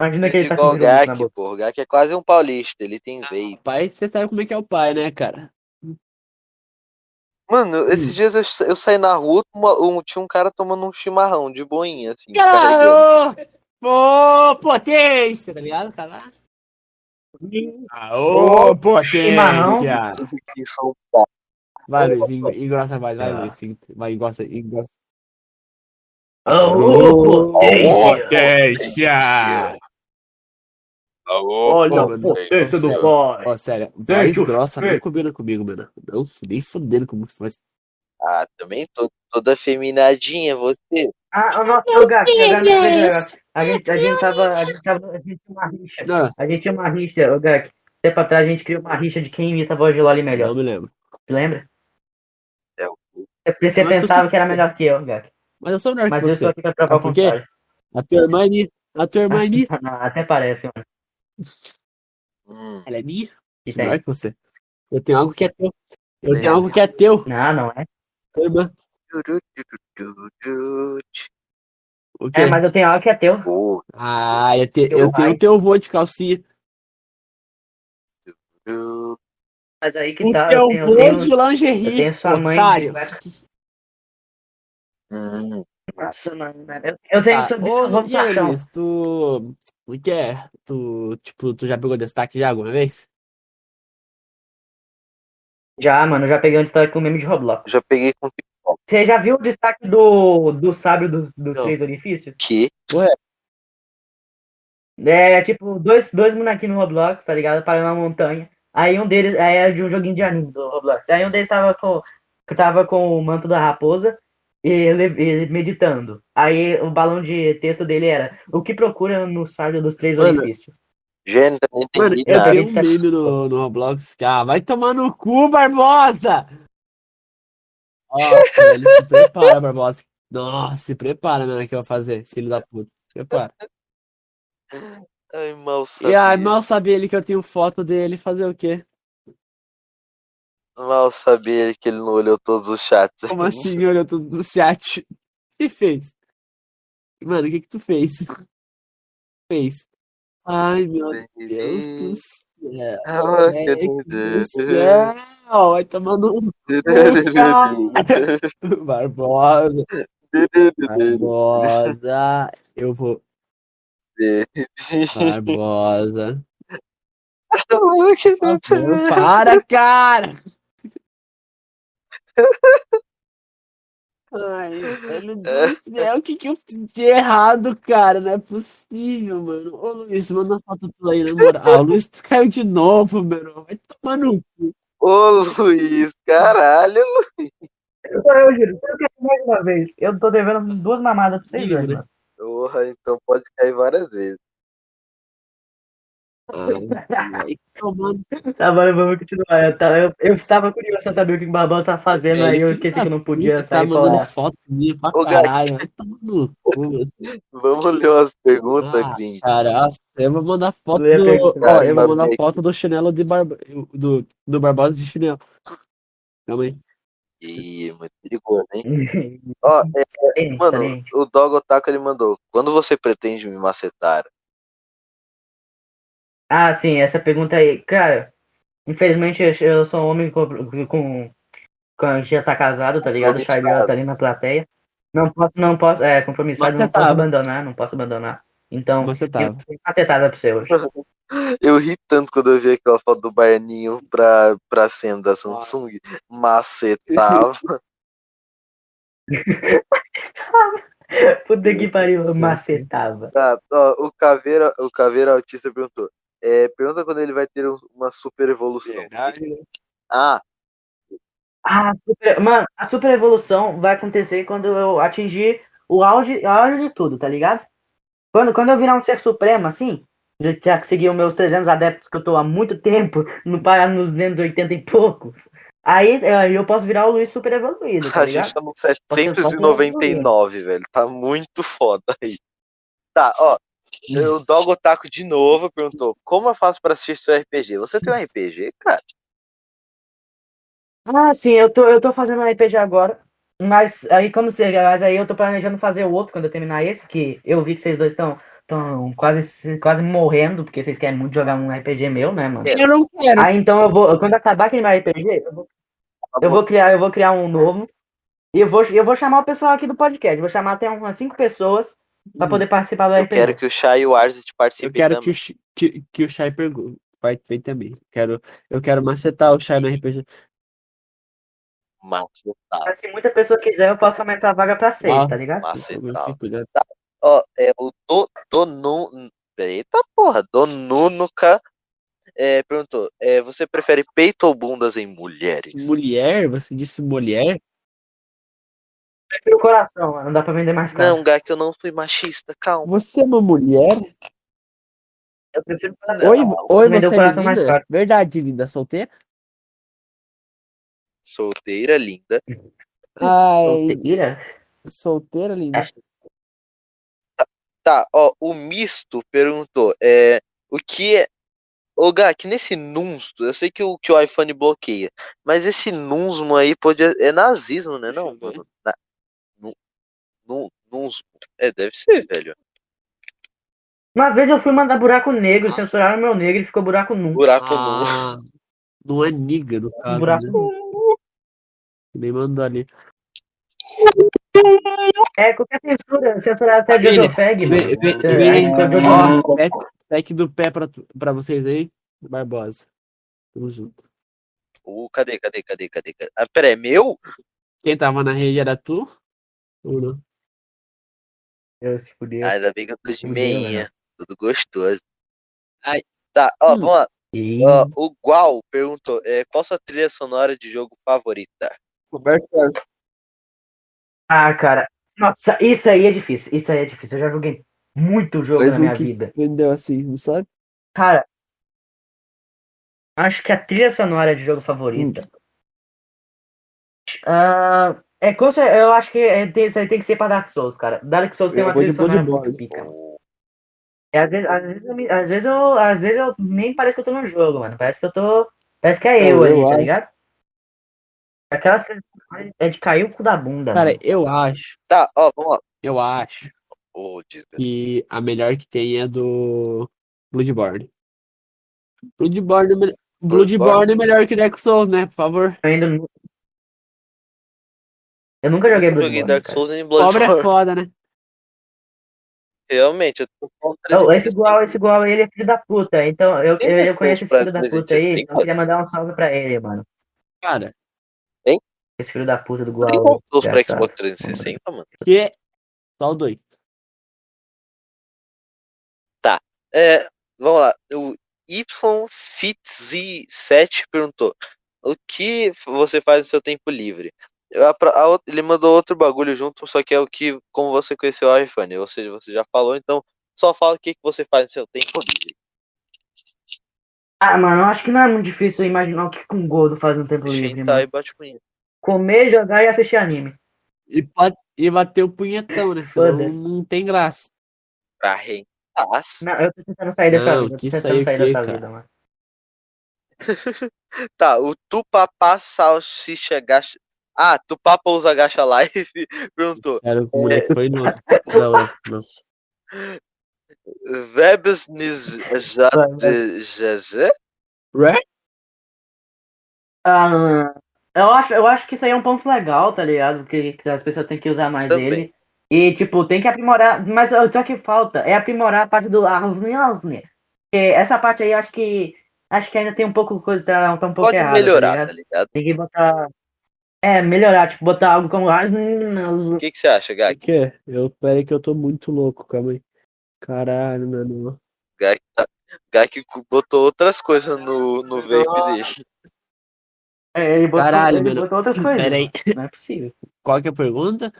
Imagina que ele tá com Igual o na Gak, pô. O Gak é quase um paulista, ele tem veio. Pai, você sabe como é que é o pai, né, cara? Mano, esses Hum. dias eu, eu saí na rua, uma- um- tinha um cara tomando um chimarrão de boinha, assim. carregando. Caralho! Pô, potência, tá ligado, cara? Chimarrão. Em São Paulo. Vai, Luiz, engrossa mais, vai, Luiz. Vai, engrossa, engrossa. Ô, potência! potência! Olha Pô, a potência do pai! Ó, sério, voz Deixa eu grossa não combina comigo, mano. Não, nem fudendo com voz. Ah, também tô toda feminadinha, você. Ah, o nosso o Gak. A gente, a gente tava, a gente tava, a gente tinha uma rixa. Não, A gente tinha uma rixa, o Gak. Tempo atrás a gente criou uma rixa de quem imita a voz de Loli melhor. não me lembro. Você lembra? É, o- É porque você Mas tu- pensava que era melhor que eu, Gak. Mas eu sou melhor Mas que eu você. só aqui pra provar o Ah, quê? contrário. A tua irmã é. A tua irmã é até parece, mano. Hum, Ela é minha. Que tem. que você. Eu tenho algo que é teu. Eu É. tenho algo que é teu. Não, não é. Tua irmã. É, mas eu tenho algo que é teu. Ah, eu, te- Teu eu tenho o teu vô de calcinha. Mas aí que O tá. teu Eu tenho, eu vô tenho, de eu lingerie, tenho sua mãe. otário. hum, Nossa, não? Eu, eu tenho Ah, sobre ô, vamos paixão. Luiz, tu... O que é? Tu, tipo, tu já pegou destaque já alguma vez? Já, mano, eu já peguei um destaque com o meme de Roblox. já peguei com Você já viu o destaque do, do sábio dos, dos Não. três orifícios? que É tipo, dois, dois bonequinhos no Roblox, tá ligado? Parando na montanha. Aí um deles aí é de um joguinho de anime do Roblox. Aí um deles tava com, tava com o manto da raposa ele, ele meditando. Aí o balão de texto dele era: O que procura no sábio dos três Mano, orifícios? gênio, não Mano, entendi eu nada. tenho um meme no, no Roblox que, ah, vai tomar no cu, Barbosa! Ó, velho, se prepara, Barbosa. Nossa, se prepara, mano, que eu vou fazer, filho da puta. Se prepara. Ai, mal E sabia. ai, mal sabia ele que eu tenho foto dele fazer o quê? Mal sabia ele que ele não olhou todos os chats. Como assim olhou todos os chats? O que fez? Mano, o que que tu fez? fez? Ai, meu Deus do céu. Ah, que moleque do doido. céu. Vai tomando um Barbosa. Barbosa. Eu vou. Barbosa. Para, cara! Ai, velho do céu, o que que eu fiz de errado, cara? Não é possível, mano. Ô, Luiz, manda a foto tua aí, na moral. Ah, o Luiz caiu de novo, mano. Vai tomar no cu. Ô, Luiz, caralho. Eu, eu juro, eu quero mais uma vez. Eu tô devendo duas mamadas pra vocês dois, né? mano. Porra, então pode cair várias vezes. Tá bom, vamos continuar. Eu, tava- eu, eu estava curioso pra saber o que o Barbosa tá fazendo, aí eu esqueci filho que eu não podia puta, sair Tá mandando falar. foto minha pra Ô, caralho. Vamos ler umas perguntas, Ah, gringo. Cara, eu vou mandar foto Lê do. pergunta. Ó, eu vou Cara, mandar foto do chinelo de barba... do, do Barbosa de chinelo. Calma aí. Ih, muito perigoso, hein? Ó, é, Excelente, mano, o Dog Otaku ele mandou. Quando você pretende me macetar? Ah, sim, essa pergunta aí. Cara, infelizmente eu- eu sou um homem com. com, com a gente já tá casado, tá ligado? O Charlie tá ali na plateia. Não posso, não posso. É, compromissado, Mas não posso tava. abandonar, não posso abandonar. Então, Você eu tava. sem cacetada pra você hoje. Eu ri tanto quando eu vi aquela foto do Baianinho pra, pra cena da Samsung. Macetava. Puta que pariu, macetava. Tá, ó, o Caveira, o Caveira Autista perguntou. É, pergunta quando ele vai ter um- uma super evolução. Ah, Ah, super- mano, a super evolução vai acontecer quando eu atingir o auge, o auge de tudo, tá ligado? Quando, quando eu virar um ser supremo, assim, já, consegui os meus 300 adeptos que eu tô há muito tempo, no parar nos 280 e poucos, aí eh, eu posso virar o Luiz super evoluído, tá a ligado? gente tá no Posso- posso 799, velho. Tá muito foda aí. Tá, ó. O Dog Otaku de novo perguntou: Como eu faço pra assistir seu RPG? Você tem um RPG, cara? Ah, sim, eu tô, eu tô fazendo um RPG agora. Mas aí, como você, mas aí eu tô planejando fazer o outro quando eu terminar esse, que eu vi que vocês dois estão estão quase, quase morrendo, porque vocês querem muito jogar um RPG meu, né, mano? Eu não quero. Aí então eu vou, quando acabar aquele meu RPG, eu vou, eu vou criar, eu vou criar um novo. E eu vou, eu vou chamar o pessoal aqui do podcast. Vou chamar até umas cinco pessoas pra poder participar do Eu RPG. quero que o Shai e o Arze Eu participem quero que também. o, Shi- que, que o Shai pergunte. Vai ver também. Quero, eu quero macetar o Shai no RPG. Macetado. Mas se muita pessoa quiser, eu posso aumentar a vaga pra seis, Ah. tá ligado? Macetado. Cuidado. Ó, é o do, Donu. Eita porra, Donunuka é, perguntou: é, Você prefere peito ou bundas em mulheres? Mulher? Você disse mulher? Prefiro o coração, mano. Não dá pra vender mais caro. Não, Gá, que eu não fui machista, calma. Você é uma mulher? Eu prefiro coração. Oi, oi, vender o você é coração mais linda? caro. Verdade, linda. Solteira? Solteira, linda. Ai, Solteira? solteira, linda. Tá, ó, o misto perguntou: é, O que é. Ô, Gá, que nesse Nunsto, eu sei que o, que o iPhone bloqueia, mas esse Nunsmo aí pode, é nazismo, né? Não, mano. Na, nu, nu, Nunsmo. É, deve ser, velho. Uma vez eu fui mandar buraco negro, censuraram meu negro e ficou buraco nu. Buraco nu. Ah, não é niga, no caso, buraco né? nu. Nem mandou ali. É, qualquer censura, censurar até então, Jojo- ó, pack, do pé pra, pra vocês aí, Barbosa. Tamo junto. Ô, cadê, cadê, cadê, cadê? cadê? Ah, pera, é meu? Quem tava na rede era tu? Ou não? Eu se fudeu. Ah, ainda bem que eu tô de Fudeu, meinha. Tudo gostoso. Ai. Tá, ó, Hum. vamos lá. Ih, Ó, o Gual perguntou: é, Qual sua trilha sonora de jogo favorita? Roberto Carlos. Ah, cara. Nossa, isso aí é difícil. Isso aí é difícil. Eu já joguei muito jogo Mas na minha que vida. vendeu assim, não sabe? Cara, acho que a trilha sonora de jogo favorita. Ah, é, eu acho que é, tem, isso aí tem que ser pra Dark Souls, cara. Dark Souls tem Eu uma trilha de sonora Bloodborne. muito pica. É, às, vezes, às, vezes eu, me- às, vezes eu, às vezes eu nem parece que eu tô no jogo, mano. Parece que eu tô. Parece que é eu Eu ali, tá acho. ligado? Aquela é de cair o cu da bunda. Cara, mano. eu acho, Tá, ó, vamos lá. eu acho desgraça. que a melhor que tem é do Bloodborne. Bloodborne, é me- Bloodborne é melhor que Dark Souls, né? Por favor. Eu ainda não. Eu nunca joguei Eu não joguei Bloodborne. Dark cara. Souls nem Pobre é Bloodborne. foda, né? Realmente, eu tô Não, esse igual, esse igual ele é filho da puta. Então eu, Tem eu, eu conheço esse filho da puta 360, aí. Então eu queria mandar um salve pra ele, mano. Cara, Esse filho da puta do Tem Guau. Dark Souls pra. Xbox 360, mano. que é só o 2. É, vamos lá. O YFitZ7 perguntou: O que você faz no seu tempo livre? A a ele mandou outro bagulho junto, só que é o que, como você conheceu o iPhone, ou seja, você já falou, então só fala o que, que você faz no seu tempo livre. Ah, mano, eu acho que não é muito difícil imaginar o que um gordo faz no tempo livre, Sentar e mano. bate punheta. Comer, jogar e assistir anime. E, pode, e bater o punhetão, né? Foda-se. não tem graça. Pra rentar. Não, eu tô tentando sair dessa Não, vida. Eu tô tentando sair quê, dessa cara? vida, mano. Tá, o Tupapá Salsicha Gacha. Ah, Tupapa usa Gacha Live perguntou: Era o moleque foi no. Não, não. Vebs Nizjadjazé? Ré? Ah, eu, acho, eu acho que isso aí é um ponto legal, tá ligado? Porque que as pessoas têm que usar mais Também. ele. E, tipo, tem que aprimorar. Mas só que falta é aprimorar a parte do Arne. Porque essa parte aí eu acho que. Acho que ainda tem um pouco coisa. Tá, tá um pouco Pode errada, melhorar, tá tá ligado? ligado? Tem que botar. É, melhorar, tipo, botar algo como. O que, que você acha, O Gak? quê? Eu peraí que eu tô muito louco, calma aí. Caralho, mano. Gak, tá- Gak botou outras coisas no, no vape dele. É, ele botou, Caralho, ele mano. botou outras coisas. Pera aí. Não é possível. Qual que é a pergunta?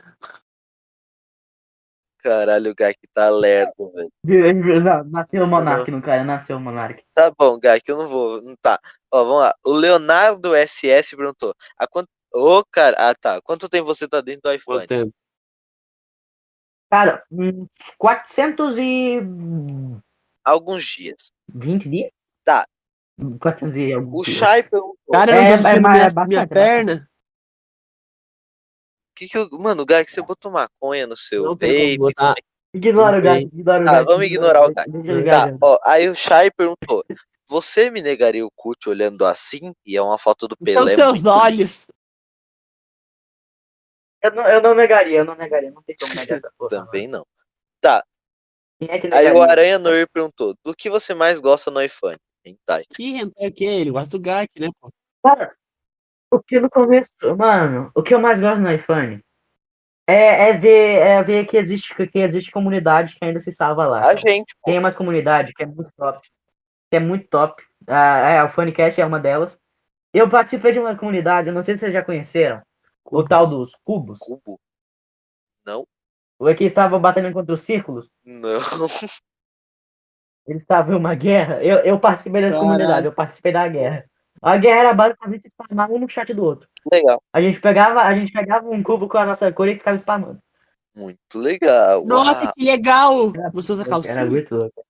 Caralho, o Gak tá lerdo, velho. Não, Nasceu o Monark, no cara, nasceu o Monark. Tá bom, Gak, eu não vou. Não tá. Ó, vamos lá. O Leonardo SS perguntou. A quanto... Ô, cara. Ah, tá. Quanto tempo você tá dentro do iPhone? Quanto tempo? Cara, uns 420 Alguns dias. dias? Tá. 400 e alguns O dias. Shai perguntou. Cara, eu É, não tô é, é minha, bastante, minha é perna. Que que eu... Mano, Gak, você botou maconha no seu Não tem como vape? botar. Ignora o Não gato, ignora o Tá, gato. vamos ignorar o ele Tá, ó. Aí o Shai perguntou. Você me negaria o cut olhando assim? E é uma foto do São Pelé. seus muito olhos. Eu não, eu não negaria, eu não negaria. Não tem como negar essa porra. Também não. Quem é que Aí o Aranha Noir perguntou: do que você mais gosta no iPhone? Hentai. Que hentai o quê? Ele gosta do Gak, né, pô? Cara, o que no começo, mano, o que eu mais gosto no iPhone é, é ver, é ver que existe que existe comunidade que ainda se salva lá. A gente, pô. Tem umas comunidades que é muito top, que é muito top. Ah, é, o Funcast é uma delas. Eu participei de uma comunidade, eu não sei se vocês já conheceram, o tal dos cubos. Cubo? O que estava batendo contra os círculos. Não. Eles estavam em uma guerra. Eu, eu participei dessa Caralho. comunidade, eu participei da guerra. A guerra era basicamente spamar um no chat do outro. Legal. A gente pegava, a gente pegava um cubo com a nossa cor e ficava spamando. Muito legal. Nossa, Uau. que legal! Era- Você usa Era calcinha? muito louco.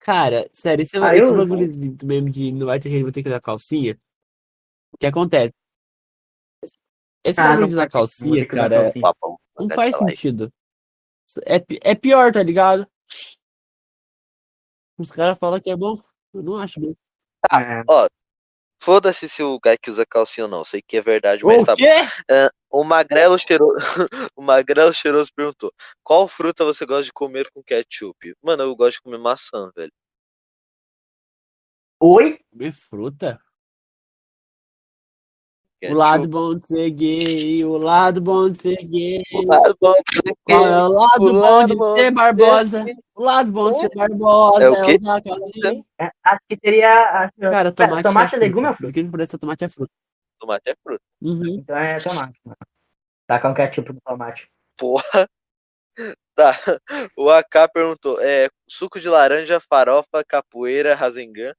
Cara, sério, esse, Ah, esse eu- bagulho meme de não vai ter jeito, vou ter que usar calcinha. O que acontece? Esse Ah, bagulho sentido, vou calcinha, que cara, é- calcinha. Papão. não faz essa live? sentido. É, pi- é pior, tá ligado? Os caras falam que é bom. Eu não acho bom. É. Foda-se se o Gak usa calcinha ou não. Sei que é verdade, mas O tá bom. quê? O Magrelo cheiroso, o Magrelo cheiroso perguntou: Qual fruta você gosta de comer com ketchup? Mano, eu gosto de comer maçã, velho. Oi? Comer fruta? O Ketchup. lado bom de ser gay, o lado bom de ser gay. O lado bom de ser Qual é o lado o bom lado de bom ser de Barbosa? ser- O lado bom de ser Barbosa É o quê? É, acho que seria. Acho, Cara, Pera, tomate, tomate é é legume ou fruta. que não parece tomate é fruta? Tomate é fruta. Uhum. Então é tomate. Mano. Tacar um ketchup no tomate. Porra. Tá. O AK perguntou: é, suco de laranja, farofa, capoeira, Rasengan.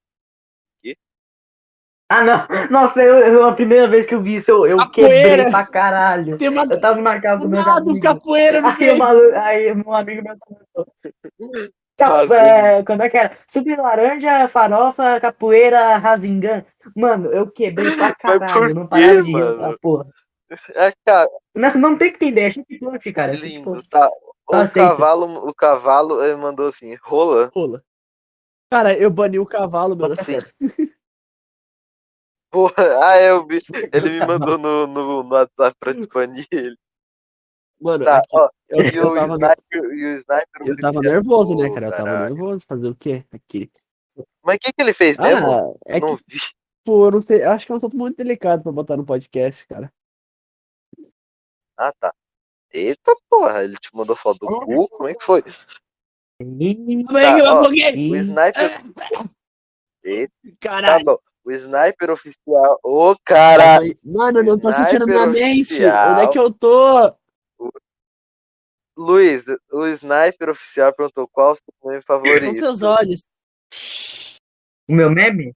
Ah, não. Nossa, eu, eu- a primeira vez que eu vi isso, eu, eu Capoeira. quebrei pra caralho. Tem uma Eu tava na casa do meu nada, um amigo. capoeira no Aí, o meio. malu... aí meu amigo meu comentou. Ca- Rasengan. é, como é que era? Suco de laranja, farofa, capoeira, razingan. Mano, eu quebrei pra por caralho. Não quê, parava de rir dessa porra. É, cara, Não, não tem que entender, é shitpost, cara. é lindo. shitpost. Tá. O Aceita. cavalo, o cavalo ele mandou assim: rola. Rola. Cara, eu bani o cavalo, mano. Certeza. Porra, ah, é, eu. Ele me mandou no, no, no WhatsApp pra expandir ele. Mano, Tá, aqui, ó. eu, E eu o tava, sniper, e o sniper eu tava nervoso, né, cara? Eu tava caralho. nervoso. Fazer o quê? Aqui. Mas o que, que ele fez mesmo? Ah, é não que, vi. pô, eu não sei. Acho que é um assunto muito delicado pra botar no podcast, cara. Ah, tá. Eita porra, ele te mandou foto do cu? Como é que foi? Ih, Como é que eu ó, afoguei? O sniper. Eita, tá Caralho. bom. O sniper oficial. Ô, cara! Mano, eu não tô sentindo minha mente. oficial. Onde é que eu tô? Luiz, o sniper oficial perguntou qual o seu meme São favorito. seus olhos. O meu meme?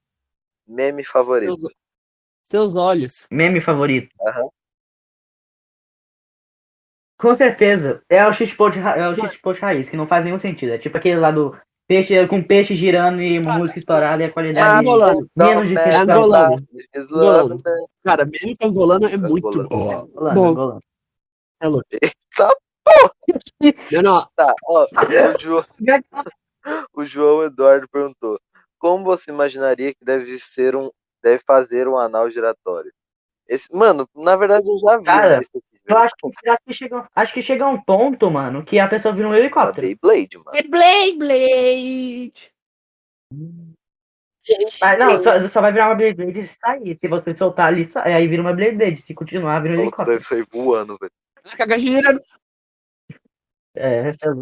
Meme favorito. Seus, seus olhos. Meme favorito. Aham. Com certeza. É o shitpost, ra- é o shitpost raiz, que não faz nenhum sentido. É tipo aquele lá do peixe com peixe girando e música estourada e a É qualidade angolano. menos Não, difícil. É angolano. Islândia. Cara, meme com angolano é muito Angolano. bom. Angolano, Bom. angolano. É louco. Isso. Não, não. Tá, ó, o João, o João Eduardo perguntou: Como você imaginaria que deve ser um. Deve fazer um anal giratório? Esse, mano, na verdade eu já vi Cara, esse. Eu acho que, acho, que chega, acho que chega um ponto, mano, que a pessoa vira um helicóptero. Beyblade, mano. É Blade Blade. Mas não, só, só vai virar uma Beyblade se sair. Se você soltar ali, sai, aí vira uma Beyblade. Se continuar, vira um O helicóptero. deve sair voando, velho. Caga gira. É, essa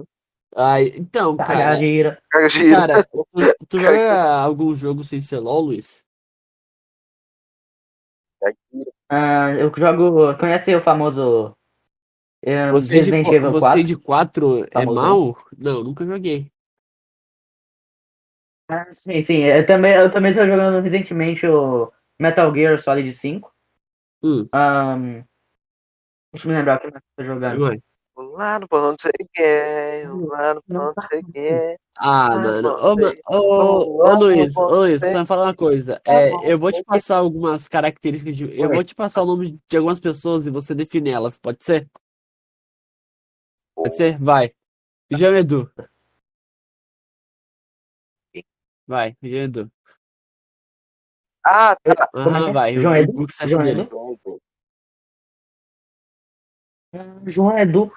Ai, então, caga cara. gira. Caga gira. Cara, tu, tu joga algum jogo sem ser LOL, Luiz? Ah, eu jogo. Conhece o famoso. é, Você de, Resident Evil você 4? de 4 é mal? Não, nunca joguei. Ah, sim, sim. Eu também, eu também tô jogando recentemente o Metal Gear Solid 5. Hum. Ahn, deixa eu me lembrar o que eu tô jogando. Vai. Lá no ponto sei quem, lá no ponto sei quem. Ah, Ah, mano. não Ô, sei. ô, ô, Luiz, ô, vamos Luiz, só me falar uma coisa. É, eu vou te sei passar algumas características de. Eu vou te passar o nome de algumas pessoas e você define elas, pode ser? Pode ser? Vai. João Edu. Vai, João Edu. Ah, tá. Como é Aham, é? vai. João o, Edu? o que você acha João dele? Edu? João Edu.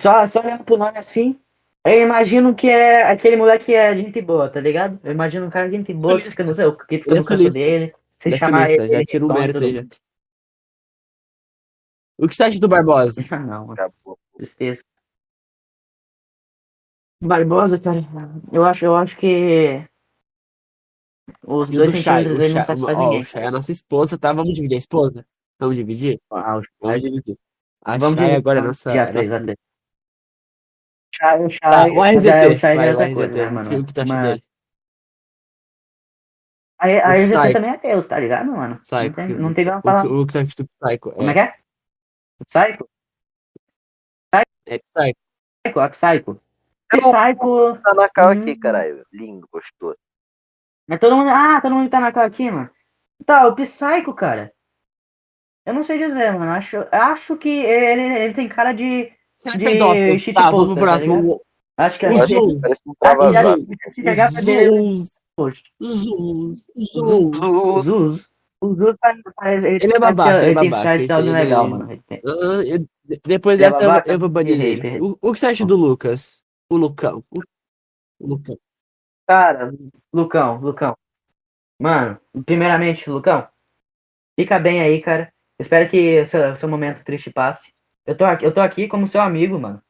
Só, só olhando pro nome assim, eu imagino que é aquele moleque que é gente boa, tá ligado? Eu imagino um cara de gente boa que fica no, seu, que fica no canto sulista. dele. Você Ele chamar sulista, ele, já tira o mérito aí. O que você acha do Barbosa? Ah, não, tristeza. Barbosa, cara, eu acho, eu acho que os E dois do Chay? dele não Chay, satisfaz ó, ninguém. o Chay é a nossa esposa, tá? Vamos dividir a esposa? Vamos dividir? Ah, o Vamos dividir. A Vamos Chay dividir, agora é nossa. dia é três, nossa- a três. Chai, o Tá, Chai, o mas é, RZT. o Chai já Vai, é o outra coisa, né, mano? O que tu acha Mas- dele? A, a O RZT Psycho. também é Deus, tá ligado, mano? Não Psycho. tem, não tem como O, falar. que- o que você acha do Psycho? Como é que é? Psycho? É Psycho. Psycho, é Psycho. Não- Psycho. Tá na cal aqui, Hum. caralho. Lindo, gostoso. É todo mundo. Ah, todo mundo tá na cara aqui, mano. Tá, o Psycho, cara. Eu não sei dizer, mano. Acho, acho que ele, ele tem cara de. De Pedófilo. shit Tá, vamos poster, pro tá próximo. ligado? Acho que é acho Zoom. parece um Ah, travasado. Zoom. Zuz. Zuz. O Zuz parece. Ele é parece- babaca, ele é Ele tem babaca, legal, não é- mano. Ele tem- Ah, eu- de- depois Ele é dessa eu, babaca? eu vou banir ele. O, o que você acha do Lucas? O Lucão. O, o Lucão. Cara, Lucão, Lucão. Mano, primeiramente, Lucão, fica bem aí, cara. Espero que seu, seu momento triste passe. Eu tô aqui, eu tô aqui como seu amigo, mano.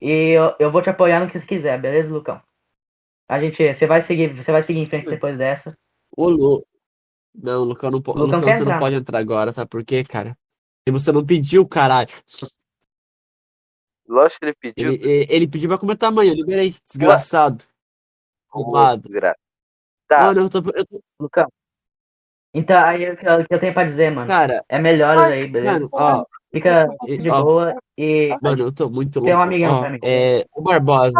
E eu, eu vou te apoiar no que você quiser, beleza, Lucão? A gente, você vai seguir, você vai seguir em frente depois dessa. O Lu... Não, Lucão não pode. Lucão Lucão, você não entrar. pode entrar agora, sabe por quê, cara? Se você não pediu, caralho. Lógico que ele pediu. Ele, ele, ele pediu pra comentar amanhã, eu liberei. Desgraçado. Roubado. Desgraça. Tá. Mano, eu tô, eu tô- Lucão. Então, aí o que eu, o que eu tenho pra dizer, mano, Cara, é melhores aí, beleza? mano, ó, Fica de ó, boa e mano, eu tô muito louco. Tem um amigão Ó, pra mim. É, o Barbosa.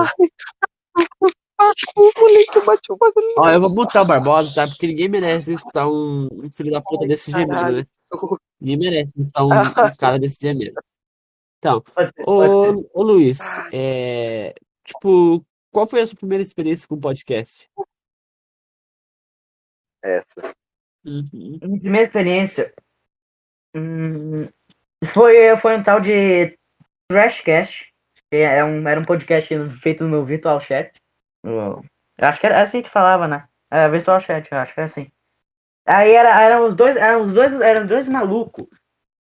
Ah, o moleque bateu o bagulho. Ó, eu vou botar o Barbosa, tá? Porque ninguém merece escutar um, um filho da puta desse gemendo, Caralho. né? Ninguém merece escutar um, um cara desse gemendo. Então, pode ser, pode ser. ô, ô Luiz, é, tipo, qual foi a sua primeira experiência com podcast? Essa. Uhum. Minha primeira experiência hum, foi, foi um tal de Trashcast. que É um, era um podcast feito no Virtual Chat. Eu acho que era assim que falava, né? É, Virtual Chat, eu acho que era assim. Aí era, eram os dois, eram os dois, eram dois malucos.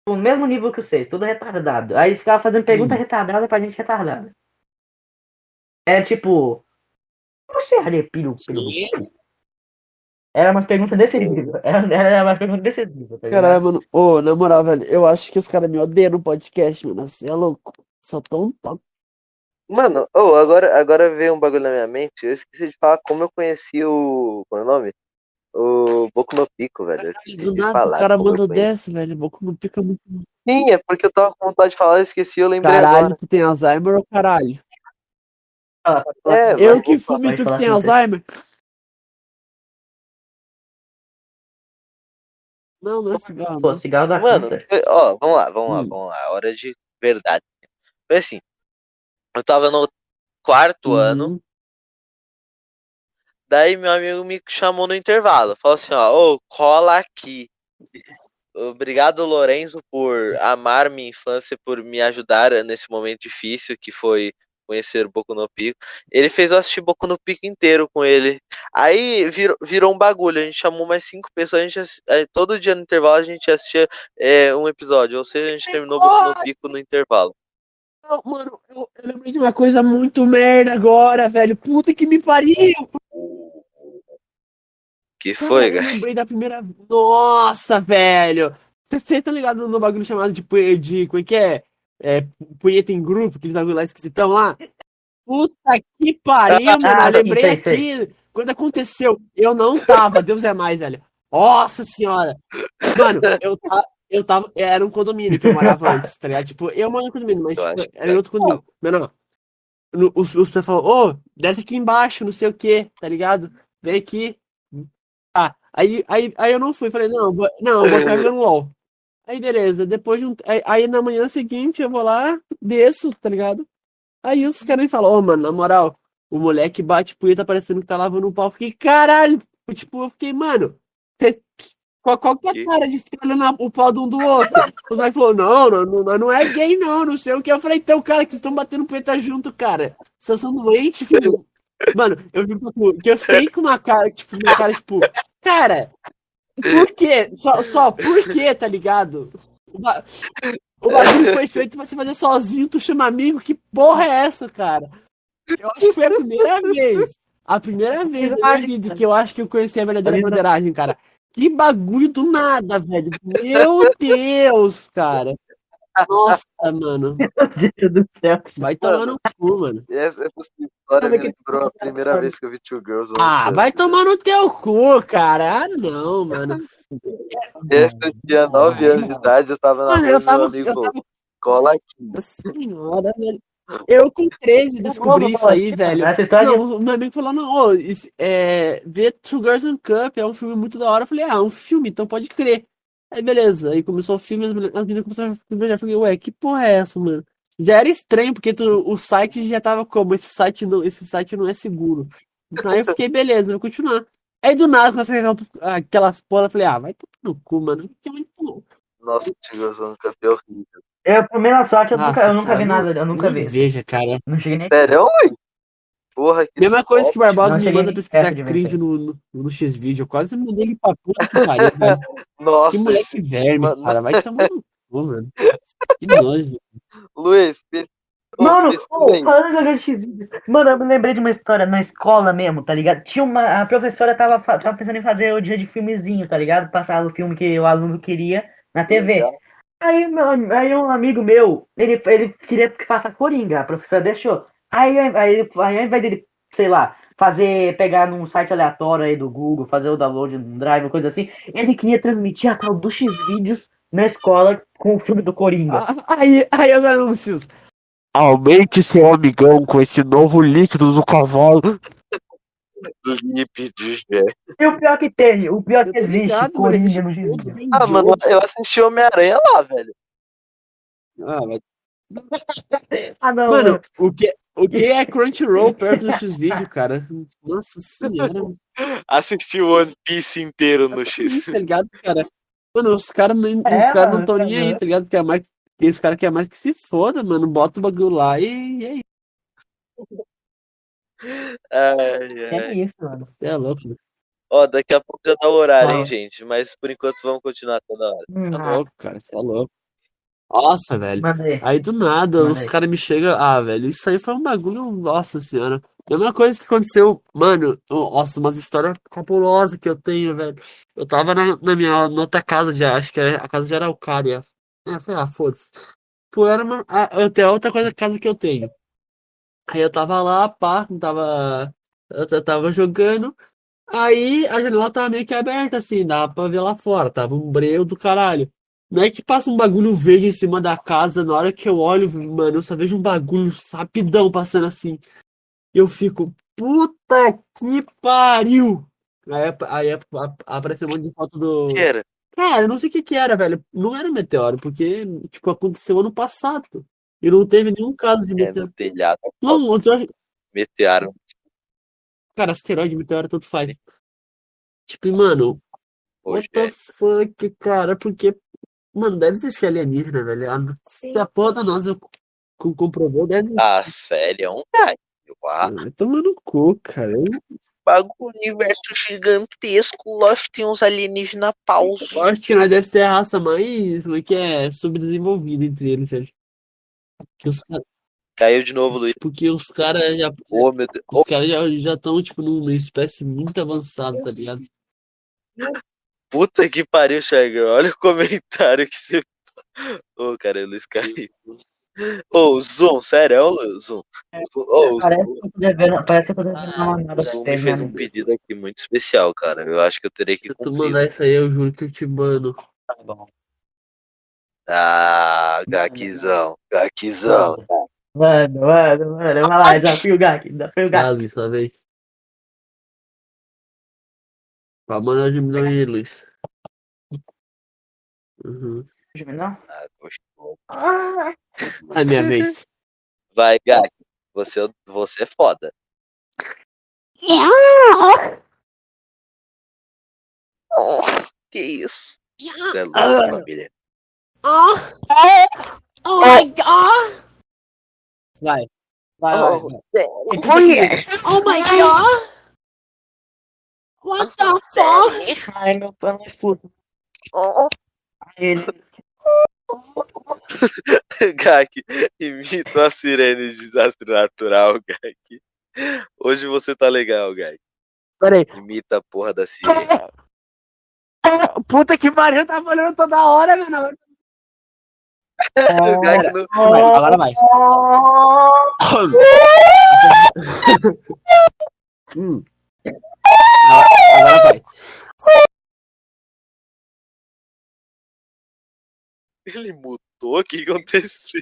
No mesmo nível que vocês, tudo retardado. Aí eles ficavam fazendo pergunta retardada pra gente retardada. Era tipo. Você arrepia o pelo do cu?" Era umas perguntas desse nível. Era, era umas perguntas desse nível, tá? Caralho, mano, ô, na moral, velho, eu acho que os caras me odeiam no podcast, mano. Você é louco. Só tão top. Mano, oh, agora, agora veio um bagulho na minha mente. Eu esqueci de falar como eu conheci o. Qual é o nome? O Boku no Pico, velho. Eu esqueci Do de nada, falar o cara conheci. dessa, velho. Boku não pica muito. Sim, é porque eu tava com vontade de falar, eu esqueci, eu lembrei Caralho, agora. tu tem Alzheimer ou caralho? Falar. É, Eu mas- que fumo e tu que falar tem sem você. Não, não é cigarro. Pô, não. cigarro da Mano, câncer. ó, vamos lá, vamos lá, Hum. vamos lá. Hora de verdade. Foi assim. Eu tava no quarto ano, Uhum. daí meu amigo me chamou no intervalo. Falou assim, ó, ô, cola aqui. Obrigado, Lorenzo, por amar minha infância, por me ajudar nesse momento difícil que foi conhecer o Boku no Pico. Ele fez eu assistir Boku no Pico inteiro com ele. Aí virou, virou um bagulho. A gente chamou mais cinco pessoas. A gente todo dia no intervalo a gente assistia é, um episódio. Ou seja, a gente terminou Boku no Pico no intervalo. Não, mano, eu, eu lembrei de uma coisa muito merda agora, velho. Puta que me pariu! Que foi, Cara, eu lembrei da primeira. Nossa, velho! Vocês estão ligados no bagulho chamado de, de. Como é que é? É, punheta em grupo, aqueles bagulho lá esquisitão lá? Puta que pariu, mano! Eu lembrei aqui. Quando aconteceu, eu não tava, Deus é mais, velho. Nossa senhora! Mano, eu tava. Eu tava. Era um condomínio que eu morava antes, tá ligado? Tipo, eu moro no condomínio, mas tipo, era em outro condomínio. Menor. No- Os, os pessoal falou, ô, desce aqui embaixo, não sei o que, tá ligado? Vem aqui. Ah, aí, aí, aí eu não fui, falei, não, vou, não, eu vou ficar jogando LOL. Aí beleza, depois de um. Aí, aí na manhã seguinte eu vou lá, desço, tá ligado? Aí os caras me falam, ô, mano, na moral, o moleque bate punheta parecendo que tá lavando o pau. Eu fiquei, caralho, tipo, eu fiquei, mano, qual, qual que é a cara de ficar olhando o pau de um do outro? O moleque falou, não, não, não, não é gay, não, não sei o que. Eu falei, então, cara, que estão batendo punheta junto, cara. Vocês são doentes, filho. Mano, eu vi que eu fiquei com uma cara, tipo, uma cara, tipo, cara, por quê? Só, só por quê, tá ligado? O, ba- o bagulho foi feito pra você fazer sozinho, tu chama amigo, que porra é essa, cara? Eu acho que foi a primeira vez, a primeira vez na minha vida que eu acho que eu conheci a verdadeira maneiragem, cara. Que bagulho do nada, velho. Meu Deus, cara. Nossa, mano. Meu Deus do céu. Vai tomar no cu, mano. Essa, essa história me que- lembrou a primeira vez que eu vi Two Girls. Ah, vai tomar no teu cu, cara. Ah, não, mano. Essa eu tinha 9 anos de idade, eu tava na Mano, eu meu tava, amigo tava cola aqui. Nossa senhora, velho. Eu com 13 descobri isso aí, velho. Essa história Não, o meu amigo falou, não, ô, isso, é, ver Two Girls and Cup é um filme muito da hora. Eu falei, ah, é um filme, então pode crer. Aí beleza, aí começou o filme, as meni- as meninas começaram a beijar. Eu falei, ué, que porra é essa, mano? Já era estranho, porque tu- o site já tava como? Esse site não, esse site não é seguro. Então aí eu fiquei, beleza, vou continuar. Aí do nada começa aquela- aquelas porra, eu falei, ah, vai tomar no cu, mano. Que muito bom. Nossa, One Cup é horrível. Eu, por minha sorte, eu nunca, Nossa, eu nunca cara, vi nada, eu nunca vi. Veja, cara. Não cheguei nem. Sério, ui? Porra, que Mesma coisa que o Barbosa Não me manda pesquisar cringe no, no, no X-Video. Eu quase mandei ele pra puta que pariu, velho. Nossa, Que moleque verme, Mano. cara. Vai tomar no cu, mano. Que nojo. Luiz, Mano, aí. falando jogar X, mano, eu me lembrei de uma história na escola mesmo, tá ligado? Tinha uma. A professora tava, tava pensando em fazer o dia de filmezinho, tá ligado? Passar o filme que o aluno queria na TV. Legal. Aí, meu, aí um amigo meu, ele, ele queria que faça Coringa, a professora deixou. Aí, aí, aí ao invés dele, sei lá, fazer, pegar num site aleatório aí do Google, fazer o download no Drive, coisa assim, ele queria transmitir a tal do X-Vídeos na escola com o filme do Coringa. Ah, Aí, aí os anúncios. Aumente seu amigão com esse novo líquido do cavalo. Do Lip de Gé. E o pior que tem, o pior que existe, ligado, Coringa no X-Vídeos. Ah, mano, eu assisti Homem-Aranha lá, velho. Ah, mas- Ah, não, Mano, mano. o que, o que é Crunchyroll perto do X-Video, cara? Nossa senhora. Assisti o One Piece inteiro no X. Isso, tá ligado, cara? Mano, os caras não, É, os caras não mano, estão nem aí, aham. tá ligado? Que é mais, que os caras querem mais que se foda, mano. Bota o bagulho lá e, e é isso. Ai, É ai. isso, mano. Você é louco. né? Ó, daqui a pouco já dá o horário, hein, Ah. gente? Mas por enquanto vamos continuar toda hora. Hum, é ah, louco, cara. Você é louco. Nossa, velho. mandei. Aí do nada, Manda os aí. caras me chegam. Ah, velho, isso aí foi um bagulho. Nossa senhora. Mesma coisa que aconteceu. Mano, nossa, umas histórias cabulosas que eu tenho, velho. Eu tava na, na minha na outra casa já, acho que é a casa de Araucária. É, sei lá, foda-se. Pô, era uma. Eu tenho outra coisa, casa que eu tenho. Aí eu tava lá, pá, tava. Eu tava jogando. Aí a janela tava meio que aberta, assim, dava pra ver lá fora. Tava um breu do caralho. Não é que passa um bagulho verde em cima da casa, na hora que eu olho, mano, eu só vejo um bagulho rapidão passando assim. Eu fico, puta que pariu! Aí, aí ap- ap- apareceu um monte de foto do. que era? Cara, eu não sei o que que era, velho. Não era meteoro, porque, tipo, aconteceu ano passado. E não teve nenhum caso de É, meteoro. no telhado. Não, eu- Metearam. cara, asteroide, meteoro, tanto faz. Tipo, mano, Hoje What the é. fuck, cara? Porque, mano, deve existir alienígena, velho. A- Se a porra da NASA com, comprovou, deve Ah, sério, é um gaio. Ah, Vai tomar no cu, cara. Bagulho universo gigantesco, lógico que tem uns alienígenas paus. acho que nós deve ser a raça mais como é que é, subdesenvolvida entre eles, Sérgio. Os, ca- Caiu de novo, Luiz. porque os caras já Ô, meu Deus. os caras já já estão tipo numa espécie muito avançada, tá ligado? Puta que pariu, Chagrin. Olha o comentário que você. Ô, cara, o Luiz caiu. Ô, Zoom, sério, é o Zoom. Zoom- Ô, o Parece que eu tô devendo, parece que eu tô devendo uma o manada pra Zoom me fez um mano. pedido aqui muito especial, cara. Eu acho que eu terei que Se tu cumprir. mandar isso aí, eu juro que eu te mando. Tá bom. Ah, Gaquizão, Gaquizão. Mano, mano, mano. Vai lá, desafio o Gak, desafio o Gak. Tá, Luiz, sua vez. Pode mandar aí, Luiz. Uhum. Não? Ah, gostou. É minha vez. Vai, Gak. Você, você é foda. Oh, que isso? Você é louco, família. Oh, oh my god! Vai. Vai, vai, Oh, vai. Oh my god! What the fuck? Ai, meu pano é puto. oh. Ele. Gak, imita a sirene de desastre natural, Gak. Hoje você tá legal, Gak. Peraí. Imita a porra da sirene. Puta que pariu, tá falando toda hora, meu nome. O Gak não... Vai, agora vai. Hum. Agora vai. Ele mutou? O que aconteceu?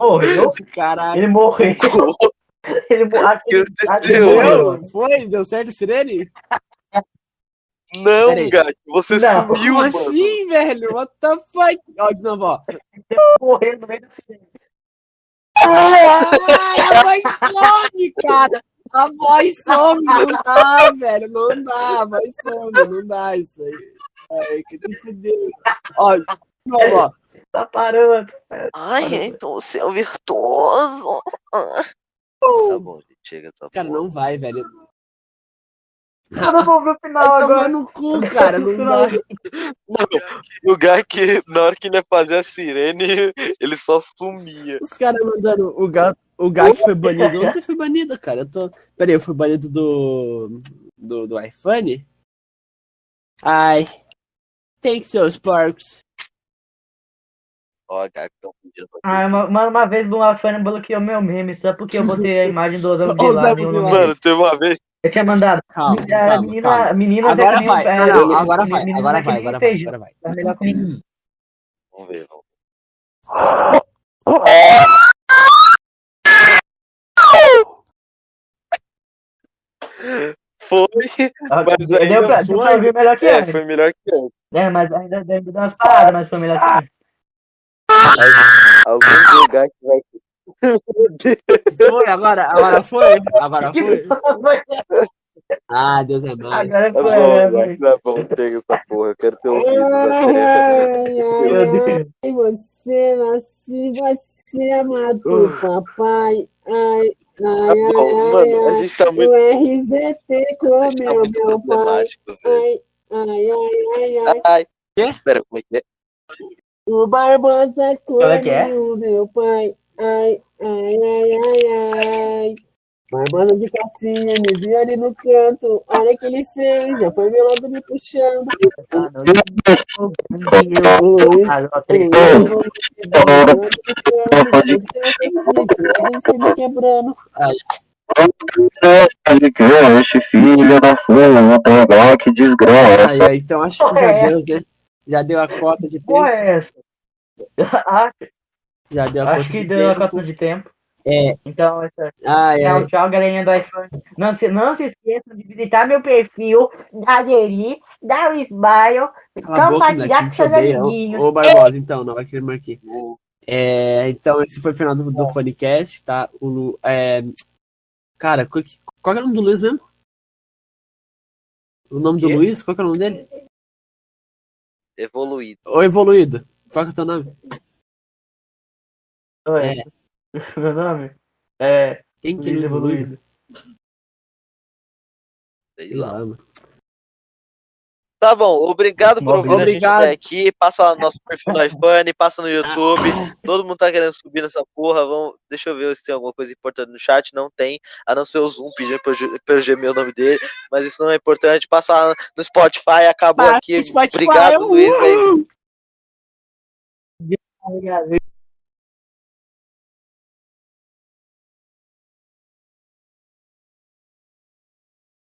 Morreu? Caralho. Ele morreu. Ele morreu. Foi? Deu certo, Sirene? Não. Gak, você Não. sumiu, Como mano. assim, velho? What the fuck? Ó, de novo, ó. Morreu no meio do cinema. Ai, a voz some, cara. A voz some, não dá, velho. Não dá, a voz some, não dá isso aí. Ai, que te fudeu. Ó, novo, ó. Tá parando. Ai, então você é o virtuoso. Tá bom, gente, chega essa Cara, porra. não vai, velho. Eu não vou ver o final Vai agora. no cu, cara. Não Final. vai. O Gak, na hora que ele ia fazer a sirene, ele só sumia. Os caras mandando o gato. O Gak foi banido. Ontem foi banido, cara. Eu tô. Pera aí, eu fui banido do. Do, do iPhone? Ai. Tem que ser os porcos. Ó, Gak, tão pedindo. Ah, uma, uma, vez uma fã bloqueou meu meme só porque eu botei a imagem do Osama Bin Laden. Mano, teve uma vez. Eu tinha mandado. Calma, calma, menina, calma. meninas Agora é que vai. é, Não, não, agora vai. Agora que vai, agora vai, feijão. agora vai. Melhor comigo. Vamos ver, vamos ver. Foi, Mas Deu ainda pra, deu pra foi. ouvir melhor que é, antes. foi melhor que eu. É, mas ainda deu umas paradas, mas foi melhor que antes. Algum o Gak vai. Foi, agora, agora foi. Agora foi. Agora Ah, Deus é mais. Tá foi, bom, né, Gak, tá bom, chega essa porra. Eu quero ter ouvido essa Meu Deus. Ai, você, você, você matou o papai. Ai, Tá ai, bom, ai, mano, a ai, gente tá ai. muito, O RZT a tá comeu muito meu pai. velho. Ai, ai, ai, ai, ai. Ai, Quê? Pera, como é que é? O Barbosa é é? comeu meu pai. Ai, ai, ai, ai, ai. Barbosa de calcinha me viu ali no canto. Olha o que ele fez. Já foi meu logo me puxando. Me quebrando. podcast, filha da puta, pegar que desgraça. Aí, aí, então acho que já deu, né? Já deu a cota de tempo. porra é essa? Ah, Já deu a Acho que de deu a tempo. cota de tempo. É. Então, essa. Ai, Tchau, ai. tchau, galerinha do iPhone. Não se, não se esqueçam de visitar meu perfil, da aderir, dar o smile, Cala a boca, moleque, compartilhar com seus amiguinhos. Ô, Barbosa, então, não vai querer aqui. É, então, esse foi o final do, do Funnycast, tá? O, Lu- é, cara, qual, que- qual que é o nome do Luiz mesmo? O nome do? Luiz? Qual que é o nome dele? Evoluído. Ô, Evoluído. Qual que é o teu nome? Oi. É. Meu nome? É. Quem que Luiz? Evoluído. Sei lá. mano. Tá bom, obrigado por ouvir a gente Obrigado. até aqui. Passa lá no nosso perfil no iPhone, passa no YouTube. Todo mundo tá querendo subir nessa porra. Vamos... Deixa eu ver se tem alguma coisa importante no chat. Não tem, a não ser o Zoom pedindo pra eu gemer o nome dele. Mas isso não é importante. Passa lá no Spotify. Acabou Vai, aqui. Spotify, Obrigado, uh! Luiz. Aí. Obrigado.